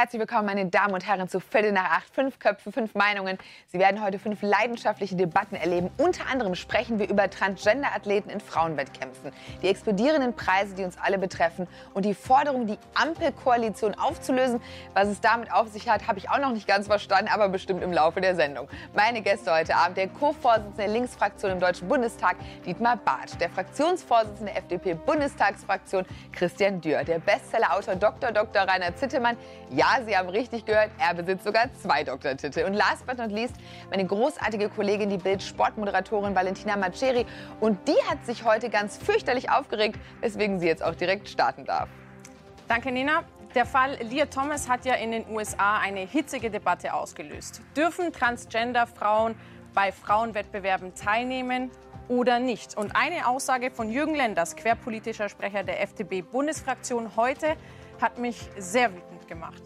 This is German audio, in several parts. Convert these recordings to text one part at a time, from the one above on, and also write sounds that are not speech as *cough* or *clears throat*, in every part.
Herzlich willkommen, meine Damen und Herren, zu Viertel nach acht. Fünf Köpfe, fünf Meinungen. Sie werden heute fünf leidenschaftliche Debatten erleben. Unter anderem sprechen wir über Transgender-Athleten in Frauenwettkämpfen, die explodierenden Preise, die uns alle betreffen und die Forderung, die Ampelkoalition aufzulösen. Was es damit auf sich hat, habe ich auch noch nicht ganz verstanden, aber bestimmt im Laufe der Sendung. Meine Gäste heute Abend, der Co-Vorsitzende der Linksfraktion im Deutschen Bundestag, Dietmar Barth, der Fraktionsvorsitzende der FDP-Bundestagsfraktion, Christian Dürr, der Bestsellerautor Dr. Dr. Rainer Zittemann, ja, Sie haben richtig gehört, er besitzt sogar zwei Doktortitel. Und last but not least, meine großartige Kollegin, die Bild-Sportmoderatorin Valentina Maceri. Und die hat sich heute ganz fürchterlich aufgeregt, weswegen sie jetzt auch direkt starten darf. Danke, Nina. Der Fall Leah Thomas hat ja in den USA eine hitzige Debatte ausgelöst. Dürfen Transgender-Frauen bei Frauenwettbewerben teilnehmen oder nicht? Und eine Aussage von Jürgen Lenders, querpolitischer Sprecher der FDP-Bundesfraktion heute, hat mich sehr wütend gemacht.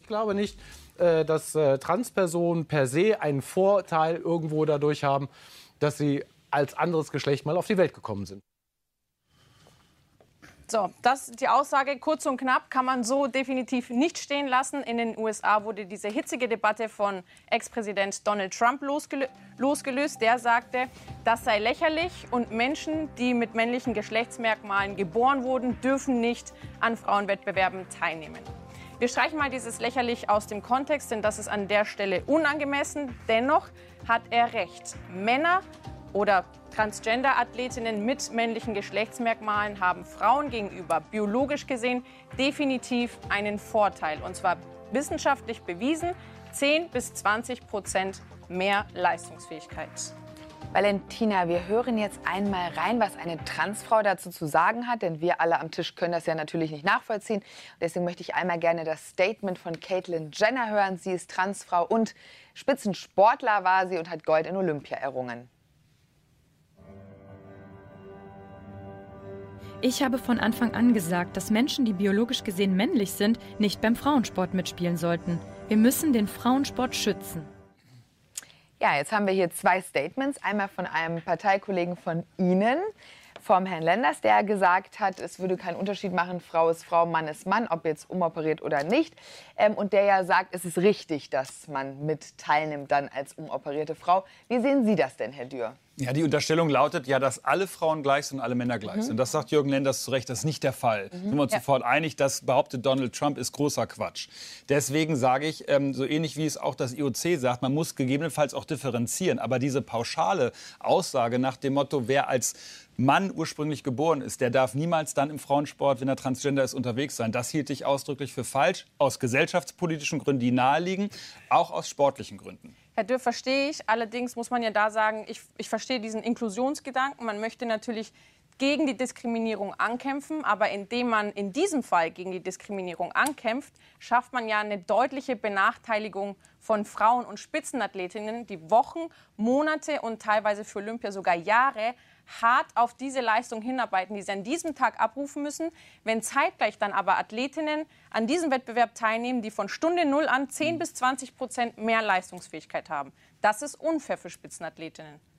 Ich glaube nicht, äh, dass äh, Transpersonen per se einen Vorteil irgendwo dadurch haben, dass sie als anderes Geschlecht mal auf die Welt gekommen sind. So, das die Aussage kurz und knapp kann man so definitiv nicht stehen lassen. In den USA wurde diese hitzige Debatte von Ex-Präsident Donald Trump losgelö losgelöst. Der sagte, das sei lächerlich und Menschen, die mit männlichen Geschlechtsmerkmalen geboren wurden, dürfen nicht an Frauenwettbewerben teilnehmen. Wir streichen mal dieses lächerlich aus dem Kontext, denn das ist an der Stelle unangemessen. Dennoch hat er recht. Männer oder Transgender-Athletinnen mit männlichen Geschlechtsmerkmalen haben Frauen gegenüber biologisch gesehen definitiv einen Vorteil. Und zwar wissenschaftlich bewiesen 10 bis 20 Prozent mehr Leistungsfähigkeit. Valentina, wir hören jetzt einmal rein, was eine Transfrau dazu zu sagen hat, denn wir alle am Tisch können das ja natürlich nicht nachvollziehen. Deswegen möchte ich einmal gerne das Statement von Caitlyn Jenner hören. Sie ist Transfrau und Spitzensportler war sie und hat Gold in Olympia errungen. Ich habe von Anfang an gesagt, dass Menschen, die biologisch gesehen männlich sind, nicht beim Frauensport mitspielen sollten. Wir müssen den Frauensport schützen. Ja, jetzt haben wir hier zwei Statements. Einmal von einem Parteikollegen von Ihnen, vom Herrn Lenders, der gesagt hat, es würde keinen Unterschied machen, Frau ist Frau, Mann ist Mann, ob jetzt umoperiert oder nicht. Ähm, und der ja sagt, es ist richtig, dass man mit teilnimmt dann als umoperierte Frau. Wie sehen Sie das denn, Herr Dürr? Ja, die Unterstellung lautet ja, dass alle Frauen gleich sind und alle Männer gleich mhm. sind. Das sagt Jürgen Lenders zu Recht, das ist nicht der Fall. Mhm. Sind wir uns ja. sofort einig, das behauptet Donald Trump, ist großer Quatsch. Deswegen sage ich, ähm, so ähnlich wie es auch das IOC sagt, man muss gegebenenfalls auch differenzieren. Aber diese pauschale Aussage nach dem Motto, wer als Mann ursprünglich geboren ist, der darf niemals dann im Frauensport, wenn er transgender ist, unterwegs sein. Das hielt ich ausdrücklich für falsch, aus gesellschaftspolitischen Gründen, die naheliegen, auch aus sportlichen Gründen. Herr Dürr, verstehe ich. Allerdings muss man ja da sagen, ich, ich verstehe diesen Inklusionsgedanken. Man möchte natürlich gegen die Diskriminierung ankämpfen, aber indem man in diesem Fall gegen die Diskriminierung ankämpft, schafft man ja eine deutliche Benachteiligung von Frauen und Spitzenathletinnen, die Wochen, Monate und teilweise für Olympia sogar Jahre hart auf diese Leistung hinarbeiten, die sie an diesem Tag abrufen müssen. Wenn zeitgleich dann aber Athletinnen an diesem Wettbewerb teilnehmen, die von Stunde Null an 10 bis 20 Prozent mehr Leistungsfähigkeit haben, das ist unfair für Spitzenathletinnen.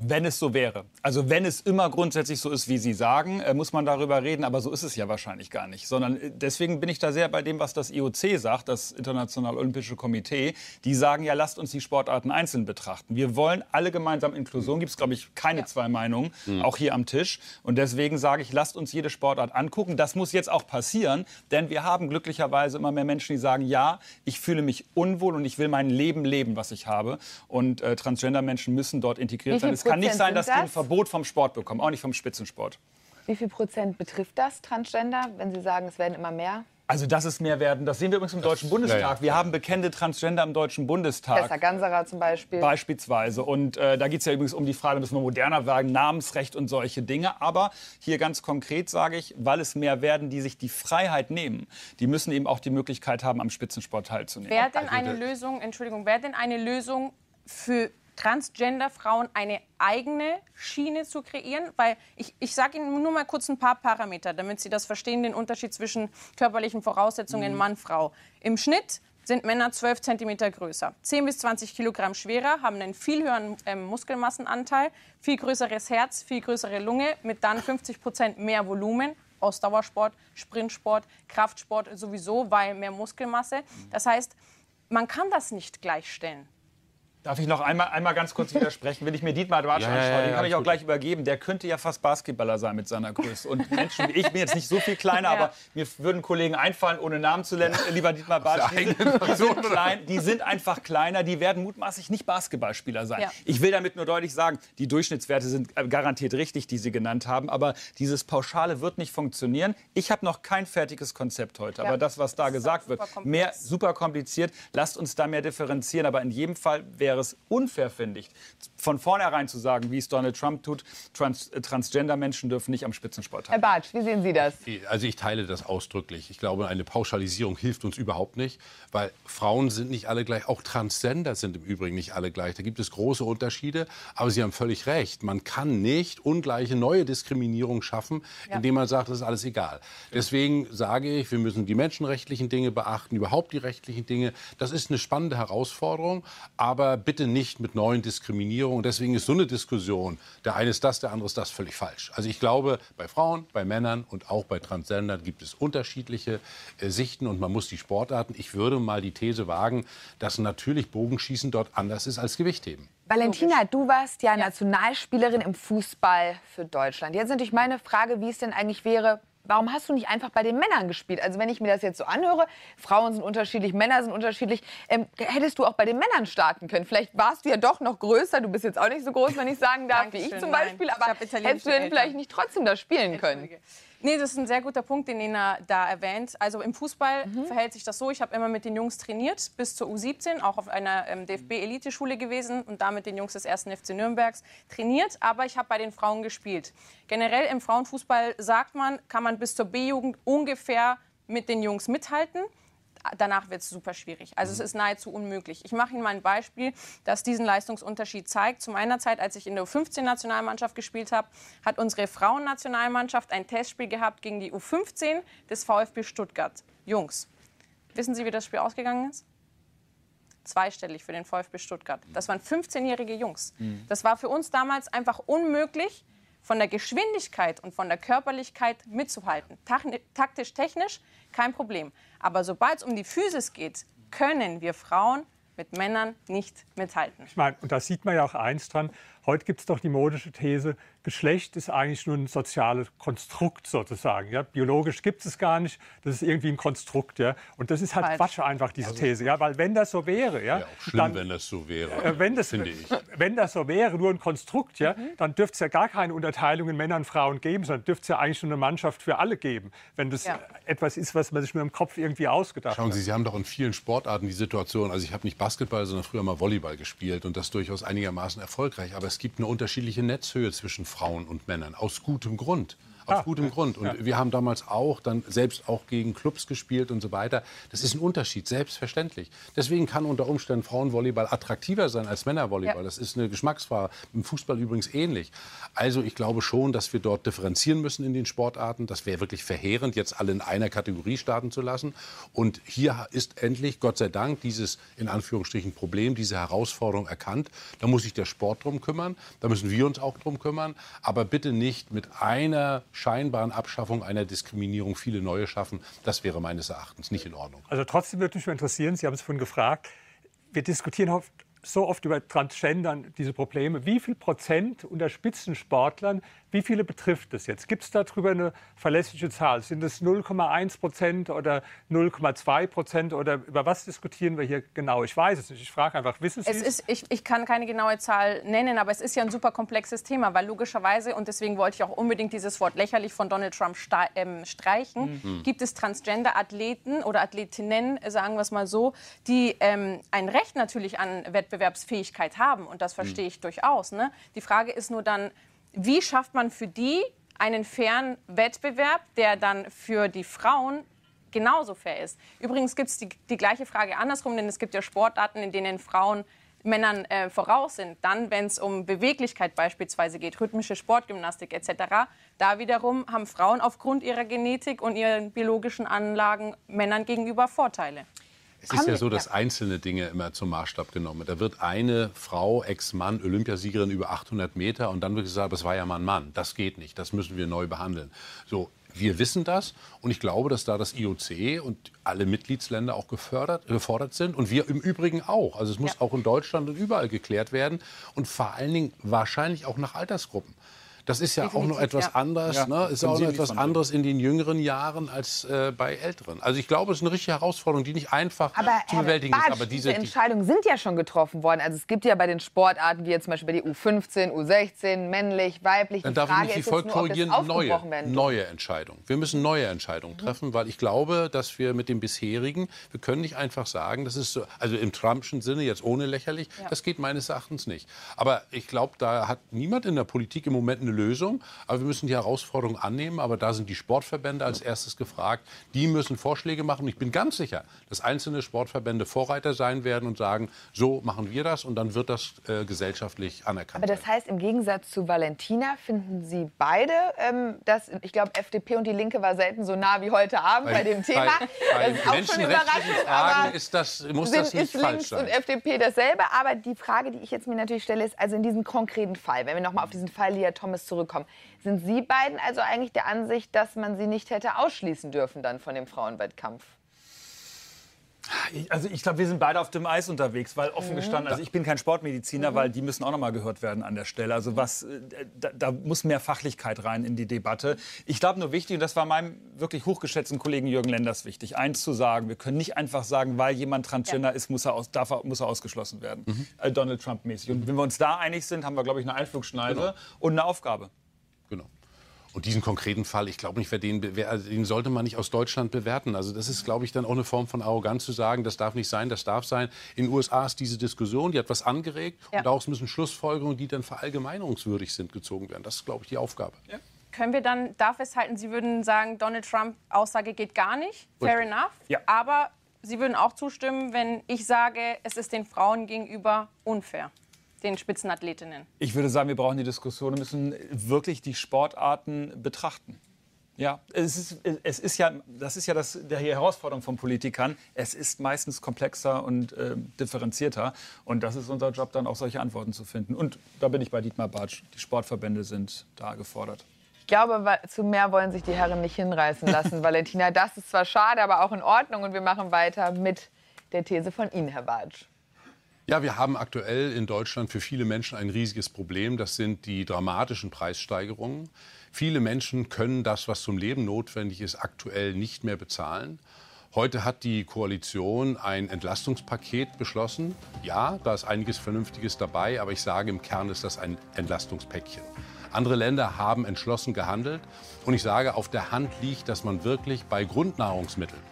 Wenn es so wäre. Also wenn es immer grundsätzlich so ist, wie Sie sagen, äh, muss man darüber reden. Aber so ist es ja wahrscheinlich gar nicht. Sondern äh, deswegen bin ich da sehr bei dem, was das IOC sagt, das Internationale Olympische Komitee. Die sagen ja, lasst uns die Sportarten einzeln betrachten. Wir wollen alle gemeinsam Inklusion. Gibt es, glaube ich, keine ja. zwei Meinungen, mhm. auch hier am Tisch. Und deswegen sage ich, lasst uns jede Sportart angucken. Das muss jetzt auch passieren, denn wir haben glücklicherweise immer mehr Menschen, die sagen, ja, ich fühle mich unwohl und ich will mein Leben leben, was ich habe. Und äh, Transgender-Menschen müssen dort integriert sein *laughs* kann nicht sein, dass die ein Verbot vom Sport bekommen, auch nicht vom Spitzensport. Wie viel Prozent betrifft das Transgender, wenn Sie sagen, es werden immer mehr? Also, dass es mehr werden, das sehen wir übrigens im das, Deutschen Bundestag. Ja, ja. Wir haben bekennende Transgender im Deutschen Bundestag. Tessa Ganserer zum Beispiel. Beispielsweise. Und äh, da geht es ja übrigens um die Frage, müssen wir moderner werden, Namensrecht und solche Dinge. Aber hier ganz konkret sage ich, weil es mehr werden, die sich die Freiheit nehmen, die müssen eben auch die Möglichkeit haben, am Spitzensport teilzunehmen. Wäre denn eine Lösung, Entschuldigung, wäre denn eine Lösung für Transgender-Frauen eine eigene Schiene zu kreieren? Weil ich, ich sage Ihnen nur mal kurz ein paar Parameter, damit Sie das verstehen, den Unterschied zwischen körperlichen Voraussetzungen mhm. Mann-Frau. Im Schnitt sind Männer 12 cm größer, 10 bis 20 Kilogramm schwerer, haben einen viel höheren ähm, Muskelmassenanteil, viel größeres Herz, viel größere Lunge, mit dann 50 Prozent mehr Volumen Ausdauersport, Sprintsport, Kraftsport sowieso, weil mehr Muskelmasse. Das heißt, man kann das nicht gleichstellen. Darf ich noch einmal, einmal ganz kurz widersprechen? Wenn ich mir Dietmar Dwartsch Ja, anschaue, ja, den ja, kann ich auch gut. gleich übergeben. Der könnte ja fast Basketballer sein mit seiner Größe. Und Menschen wie ich, bin jetzt nicht so viel kleiner, *laughs* aber mir würden Kollegen einfallen, ohne Namen zu nennen, lieber Dietmar Bartsch, die, sind- die, sind klein, die sind einfach kleiner, die werden mutmaßlich nicht Basketballspieler sein. Ja. Ich will damit nur deutlich sagen, die Durchschnittswerte sind äh, garantiert richtig, die Sie genannt haben, aber dieses Pauschale wird nicht funktionieren. Ich habe noch kein fertiges Konzept heute, Ja. aber das, was da Das gesagt wird, mehr super kompliziert. Lasst uns da mehr differenzieren. Aber in jedem Fall wäre es unfair, finde ich, von vornherein zu sagen, wie es Donald Trump tut, Trans äh, Transgender-Menschen dürfen nicht am Spitzensport Herr teilnehmen. Bartsch, wie sehen Sie das? Also ich teile das ausdrücklich. Ich glaube, eine Pauschalisierung hilft uns überhaupt nicht, weil Frauen sind nicht alle gleich, auch Transgender sind im Übrigen nicht alle gleich. Da gibt es große Unterschiede, aber Sie haben völlig recht. Man kann nicht ungleiche neue Diskriminierung schaffen, indem man sagt, das ist alles egal. Deswegen sage ich, wir müssen die menschenrechtlichen Dinge beachten, überhaupt die rechtlichen Dinge. Das ist eine spannende Herausforderung, aber bitte nicht mit neuen Diskriminierungen. Deswegen ist so eine Diskussion, der eine ist das, der andere ist das, völlig falsch. Also ich glaube, bei Frauen, bei Männern und auch bei Transgendern gibt es unterschiedliche äh, Sichten und man muss die Sportarten, ich würde mal die These wagen, dass natürlich Bogenschießen dort anders ist als Gewichtheben. Valentina, du warst ja, Nationalspielerin im Fußball für Deutschland. Jetzt natürlich meine Frage, wie es denn eigentlich wäre, warum hast du nicht einfach bei den Männern gespielt? Also wenn ich mir das jetzt so anhöre, Frauen sind unterschiedlich, Männer sind unterschiedlich, ähm, hättest du auch bei den Männern starten können. Vielleicht warst du ja doch noch größer, du bist jetzt auch nicht so groß, wenn ich sagen darf, wie ich zum nein. Beispiel, Ich aber italienische hättest du denn vielleicht nicht trotzdem da spielen können? Nee, das ist ein sehr guter Punkt, den Nina da erwähnt. Also im Fußball verhält sich das so, ich habe immer mit den Jungs trainiert, bis zur U17, auch auf einer ähm, DFB-Eliteschule gewesen und da mit den Jungs des 1. FC Nürnbergs trainiert, aber ich habe bei den Frauen gespielt. Generell im Frauenfußball sagt man, kann man bis zur B-Jugend ungefähr mit den Jungs mithalten. Danach wird es super schwierig. Also es ist nahezu unmöglich. Ich mache Ihnen mal ein Beispiel, das diesen Leistungsunterschied zeigt. Zu meiner Zeit, als ich in der U15-Nationalmannschaft gespielt habe, hat unsere Frauennationalmannschaft ein Testspiel gehabt gegen die U15 des VfB Stuttgart. Jungs, wissen Sie, wie das Spiel ausgegangen ist? Zweistellig für den VfB Stuttgart. Das waren 15-jährige Jungs. Das war für uns damals einfach unmöglich, von der Geschwindigkeit und von der Körperlichkeit mitzuhalten. Taktisch, technisch kein Problem. Aber sobald es um die Physis geht, können wir Frauen mit Männern nicht mithalten. Ich meine, und da sieht man ja auch eins dran. Heute gibt es doch die modische These, Geschlecht ist eigentlich nur ein soziales Konstrukt sozusagen. Ja? Biologisch gibt es gar nicht, das ist irgendwie ein Konstrukt. Ja? Und das ist halt Falsch. Quatsch einfach, diese These. Ja? Weil wenn das so wäre, ja, Ja, auch schlimm, dann, wenn das so wäre, äh, wenn, das, finde ich. wenn das so wäre, nur ein Konstrukt, ja, dann dürfte es ja gar keine Unterteilung in Männer und Frauen geben, sondern dürfte es ja eigentlich nur eine Mannschaft für alle geben, wenn das Ja. etwas ist, was man sich nur im Kopf irgendwie ausgedacht Schauen hat. Sie, Sie haben doch in vielen Sportarten die Situation, also ich habe nicht Basketball, sondern früher mal Volleyball gespielt und das durchaus einigermaßen erfolgreich. Aber es gibt eine unterschiedliche Netzhöhe zwischen Frauen und Männern, aus gutem Grund. Aus Ah, gutem Grund. Und wir haben damals auch dann selbst auch gegen Clubs gespielt und so weiter. Das ist ein Unterschied, selbstverständlich. Deswegen kann unter Umständen Frauenvolleyball attraktiver sein als Männervolleyball. Ja. Das ist eine Geschmacksfrage. Im Fußball übrigens ähnlich. Also ich glaube schon, dass wir dort differenzieren müssen in den Sportarten. Das wäre wirklich verheerend, jetzt alle in einer Kategorie starten zu lassen. Und hier ist endlich, Gott sei Dank, dieses in Anführungsstrichen Problem, diese Herausforderung erkannt. Da muss sich der Sport drum kümmern. Da müssen wir uns auch drum kümmern. Aber bitte nicht mit einer scheinbaren Abschaffung einer Diskriminierung viele neue schaffen. Das wäre meines Erachtens nicht in Ordnung. Also trotzdem würde mich interessieren, Sie haben es vorhin gefragt, wir diskutieren oft, so oft über Transgendern, diese Probleme. Wie viel Prozent unter Spitzensportlern, wie viele betrifft es jetzt? Gibt es darüber eine verlässliche Zahl? Sind es 0,1 Prozent oder 0,2 Prozent oder über was diskutieren wir hier genau? Ich weiß es nicht. Ich frage einfach, wissen Sie Es ist, ich, ich kann keine genaue Zahl nennen, aber es ist ja ein super komplexes Thema, weil logischerweise, und deswegen wollte ich auch unbedingt dieses Wort lächerlich von Donald Trump ähm, streichen, gibt es Transgender-Athleten oder Athletinnen, sagen wir es mal so, die ähm, ein Recht natürlich an Wettbewerbsfähigkeit haben. Und das verstehe ich durchaus. Ne? Die Frage ist nur dann, wie schafft man für die einen fairen Wettbewerb, der dann für die Frauen genauso fair ist. Übrigens gibt es die, die gleiche Frage andersrum, denn es gibt ja Sportarten, in denen Frauen Männern äh, voraus sind. Dann, wenn es um Beweglichkeit beispielsweise geht, rhythmische Sportgymnastik etc., da wiederum haben Frauen aufgrund ihrer Genetik und ihren biologischen Anlagen Männern gegenüber Vorteile. Es ist ja so, dass einzelne Dinge immer zum Maßstab genommen werden. Da wird eine Frau, Ex-Mann, Olympiasiegerin über 800 Meter und dann wird gesagt, das war ja mal ein Mann. Das geht nicht, das müssen wir neu behandeln. So, Wir wissen das und ich glaube, dass da das IOC und alle Mitgliedsländer auch gefördert, gefordert sind und wir im Übrigen auch. Also es muss ja. auch in Deutschland und überall geklärt werden und vor allen Dingen wahrscheinlich auch nach Altersgruppen. Das ist ja Definitiv, auch noch etwas ja. anderes, ja, ne? ist auch noch etwas anderes in den jüngeren Jahren als äh, bei älteren. Also ich glaube, es ist eine richtige Herausforderung, die nicht einfach aber, zu bewältigen Bartsch, ist. Aber diese, diese Entscheidungen sind ja schon getroffen worden. Also es gibt ja bei den Sportarten, wie jetzt zum Beispiel bei der U15, U16, männlich, weiblich, die Dann Frage ich ist jetzt nur, neue, neue Entscheidungen. Wir müssen neue Entscheidungen mhm. treffen, weil ich glaube, dass wir mit dem bisherigen, wir können nicht einfach sagen, das ist so, also im Trumpschen Sinne jetzt ohne lächerlich, ja. das geht meines Erachtens nicht. Aber ich glaube, da hat niemand in der Politik im Moment eine Lösung. Aber wir müssen die Herausforderung annehmen. Aber da sind die Sportverbände als erstes gefragt. Die müssen Vorschläge machen. Und ich bin ganz sicher, dass einzelne Sportverbände Vorreiter sein werden und sagen, so machen wir das. Und dann wird das äh, gesellschaftlich anerkannt. Aber das heißt, im Gegensatz zu Valentina finden Sie beide, ähm, dass ich glaube, FDP und die Linke war selten so nah wie heute Abend bei, bei dem Thema. Bei, bei das ist auch schon überraschend. Fragen ist das, muss sind, das nicht ist falsch links sein. und FDP dasselbe. Aber die Frage, die ich jetzt mir natürlich stelle, ist also in diesem konkreten Fall, wenn wir noch mal auf diesen Fall Lia Thomas zurückkommen, sind Sie beiden also eigentlich der Ansicht, dass man sie nicht hätte ausschließen dürfen dann von dem Frauenwettkampf? Also ich glaube, wir sind beide auf dem Eis unterwegs, weil offen mhm. gestanden, also ich bin kein Sportmediziner, mhm. weil die müssen auch noch mal gehört werden an der Stelle. Also was, äh, da, da muss mehr Fachlichkeit rein in die Debatte. Ich glaube nur wichtig, und das war meinem wirklich hochgeschätzten Kollegen Jürgen Lenders wichtig, eins zu sagen, wir können nicht einfach sagen, weil jemand Transgender ja. ist, muss er, aus, darf er, muss er ausgeschlossen werden. Mhm. Äh, Donald Trump mäßig. Und wenn wir uns da einig sind, haben wir, glaube ich, eine Einflugschneise genau. und eine Aufgabe. Genau. Und diesen konkreten Fall, ich glaube nicht, wer den, wer, den sollte man nicht aus Deutschland bewerten. Also das ist, glaube ich, dann auch eine Form von Arroganz zu sagen, das darf nicht sein, das darf sein. In den USA ist diese Diskussion, die hat was angeregt ja. und daraus müssen Schlussfolgerungen, die dann verallgemeinerungswürdig sind, gezogen werden. Das ist, glaube ich, die Aufgabe. Ja. Können wir dann da festhalten, Sie würden sagen, Donald Trump Aussage geht gar nicht? Fair enough. Ja. Aber Sie würden auch zustimmen, wenn ich sage, es ist den Frauen gegenüber unfair den Spitzenathletinnen? Ich würde sagen, wir brauchen die Diskussion und müssen wirklich die Sportarten betrachten. Ja, es ist, es ist ja, das ist ja das, die Herausforderung von Politikern. Es ist meistens komplexer und äh, differenzierter. Und das ist unser Job, dann auch solche Antworten zu finden. Und da bin ich bei Dietmar Bartsch. Die Sportverbände sind da gefordert. Ich glaube, zu mehr wollen sich die Herren nicht hinreißen lassen, *laughs* Valentina. Das ist zwar schade, aber auch in Ordnung. Und wir machen weiter mit der These von Ihnen, Herr Bartsch. Ja, wir haben aktuell in Deutschland für viele Menschen ein riesiges Problem. Das sind die dramatischen Preissteigerungen. Viele Menschen können das, was zum Leben notwendig ist, aktuell nicht mehr bezahlen. Heute hat die Koalition ein Entlastungspaket beschlossen. Ja, da ist einiges Vernünftiges dabei, aber ich sage, im Kern ist das ein Entlastungspäckchen. Andere Länder haben entschlossen gehandelt. Und ich sage, auf der Hand liegt, dass man wirklich bei Grundnahrungsmitteln,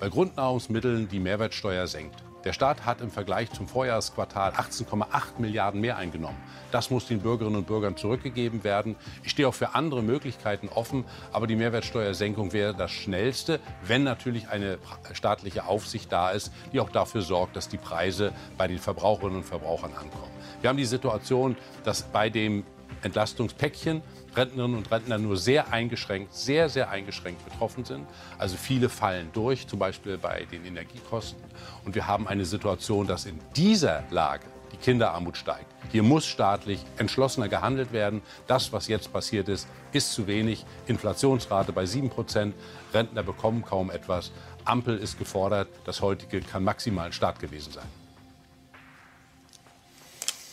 bei Grundnahrungsmitteln die Mehrwertsteuer senkt. Der Staat hat im Vergleich zum Vorjahresquartal 18,8 Milliarden mehr eingenommen. Das muss den Bürgerinnen und Bürgern zurückgegeben werden. Ich stehe auch für andere Möglichkeiten offen, aber die Mehrwertsteuersenkung wäre das Schnellste, wenn natürlich eine staatliche Aufsicht da ist, die auch dafür sorgt, dass die Preise bei den Verbraucherinnen und Verbrauchern ankommen. Wir haben die Situation, dass bei dem Entlastungspäckchen Rentnerinnen und Rentner nur sehr eingeschränkt, sehr, sehr eingeschränkt betroffen sind. Also viele fallen durch, zum Beispiel bei den Energiekosten. Und wir haben eine Situation, dass in dieser Lage die Kinderarmut steigt. Hier muss staatlich entschlossener gehandelt werden. Das, was jetzt passiert ist, ist zu wenig. Inflationsrate bei 7 Prozent. Rentner bekommen kaum etwas. Ampel ist gefordert. Das heutige kann maximal ein Start gewesen sein.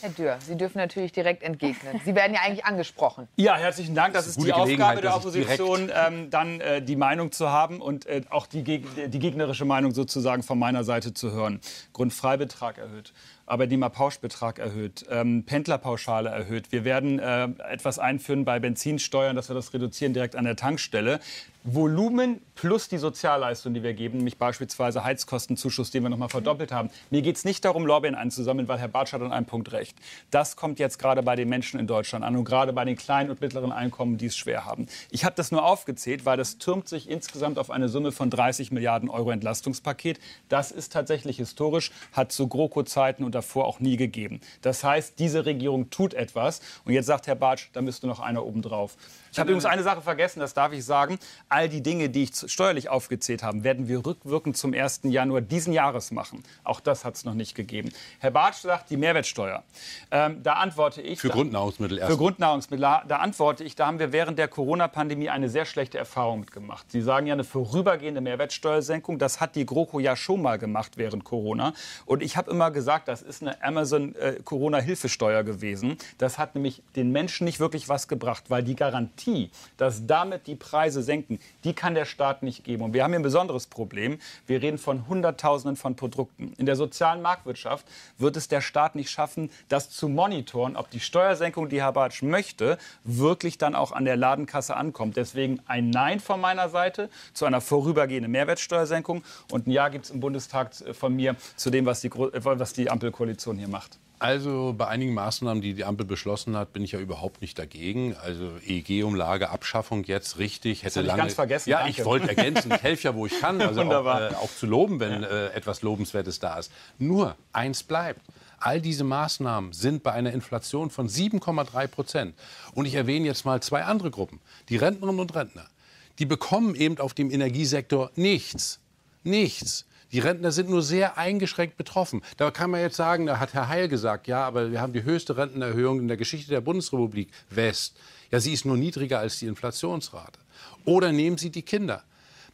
Herr Dürr, Sie dürfen natürlich direkt entgegnen. Sie werden ja eigentlich angesprochen. *laughs* Ja, herzlichen Dank. Das, das ist, die Aufgabe der Opposition, ähm, dann äh, die Meinung zu haben und äh, auch die, die gegnerische Meinung sozusagen von meiner Seite zu hören. Grundfreibetrag erhöht. Arbeitnehmerpauschbetrag erhöht, ähm, Pendlerpauschale erhöht. Wir werden äh, etwas einführen bei Benzinsteuern, dass wir das reduzieren direkt an der Tankstelle. Volumen plus die Sozialleistung, die wir geben, nämlich beispielsweise Heizkostenzuschuss, den wir noch mal verdoppelt haben. Mir geht es nicht darum, Lorbeeren einzusammeln, weil Herr Bartsch hat an einem Punkt recht. Das kommt jetzt gerade bei den Menschen in Deutschland an und gerade bei den kleinen und mittleren Einkommen, die es schwer haben. Ich habe das nur aufgezählt, weil das türmt sich insgesamt auf eine Summe von 30 Milliarden Euro Entlastungspaket. Das ist tatsächlich historisch, hat zu GroKo-Zeiten und davor auch nie gegeben. Das heißt, diese Regierung tut etwas. Und jetzt sagt Herr Bartsch, da müsste noch einer obendrauf. Ich habe übrigens eine Sache vergessen, das darf ich sagen. All die Dinge, die ich steuerlich aufgezählt habe, werden wir rückwirkend zum 1. Januar diesen Jahres machen. Auch das hat es noch nicht gegeben. Herr Bartsch sagt, die Mehrwertsteuer. Ähm, da antworte ich. Für da, Grundnahrungsmittel erst. Für Grundnahrungsmittel. Da antworte ich, da haben wir während der Corona-Pandemie eine sehr schlechte Erfahrung mitgemacht. Sie sagen ja eine vorübergehende Mehrwertsteuersenkung. Das hat die GroKo ja schon mal gemacht während Corona. Und ich habe immer gesagt, das ist eine Amazon-Corona-Hilfesteuer äh, gewesen. Das hat nämlich den Menschen nicht wirklich was gebracht, weil die Garantie Garantie, dass damit die Preise senken, die kann der Staat nicht geben. Und wir haben hier ein besonderes Problem. Wir reden von Hunderttausenden von Produkten. In der sozialen Marktwirtschaft wird es der Staat nicht schaffen, das zu monitoren, ob die Steuersenkung, die Herr Bartsch möchte, wirklich dann auch an der Ladenkasse ankommt. Deswegen ein Nein von meiner Seite zu einer vorübergehenden Mehrwertsteuersenkung. Und ein Ja gibt es im Bundestag von mir zu dem, was die, was die Ampelkoalition hier macht. Also bei einigen Maßnahmen, die die Ampel beschlossen hat, bin ich ja überhaupt nicht dagegen. Also EEG-Umlage, Abschaffung jetzt richtig. Hätte das lange. ganz vergessen. Ja, Danke. ich wollte ergänzen. Ich helfe ja, wo ich kann. Also auch, äh, auch, zu loben, wenn ja. äh, etwas Lobenswertes da ist. Nur eins bleibt. All diese Maßnahmen sind bei einer Inflation von 7,3 Prozent. Und ich erwähne jetzt mal zwei andere Gruppen. Die Rentnerinnen und Rentner. Die bekommen eben auf dem Energiesektor nichts. Nichts. Die Rentner sind nur sehr eingeschränkt betroffen. Da kann man jetzt sagen, da hat Herr Heil gesagt, ja, aber wir haben die höchste Rentenerhöhung in der Geschichte der Bundesrepublik West. Ja, sie ist nur niedriger als die Inflationsrate. Oder nehmen Sie die Kinder.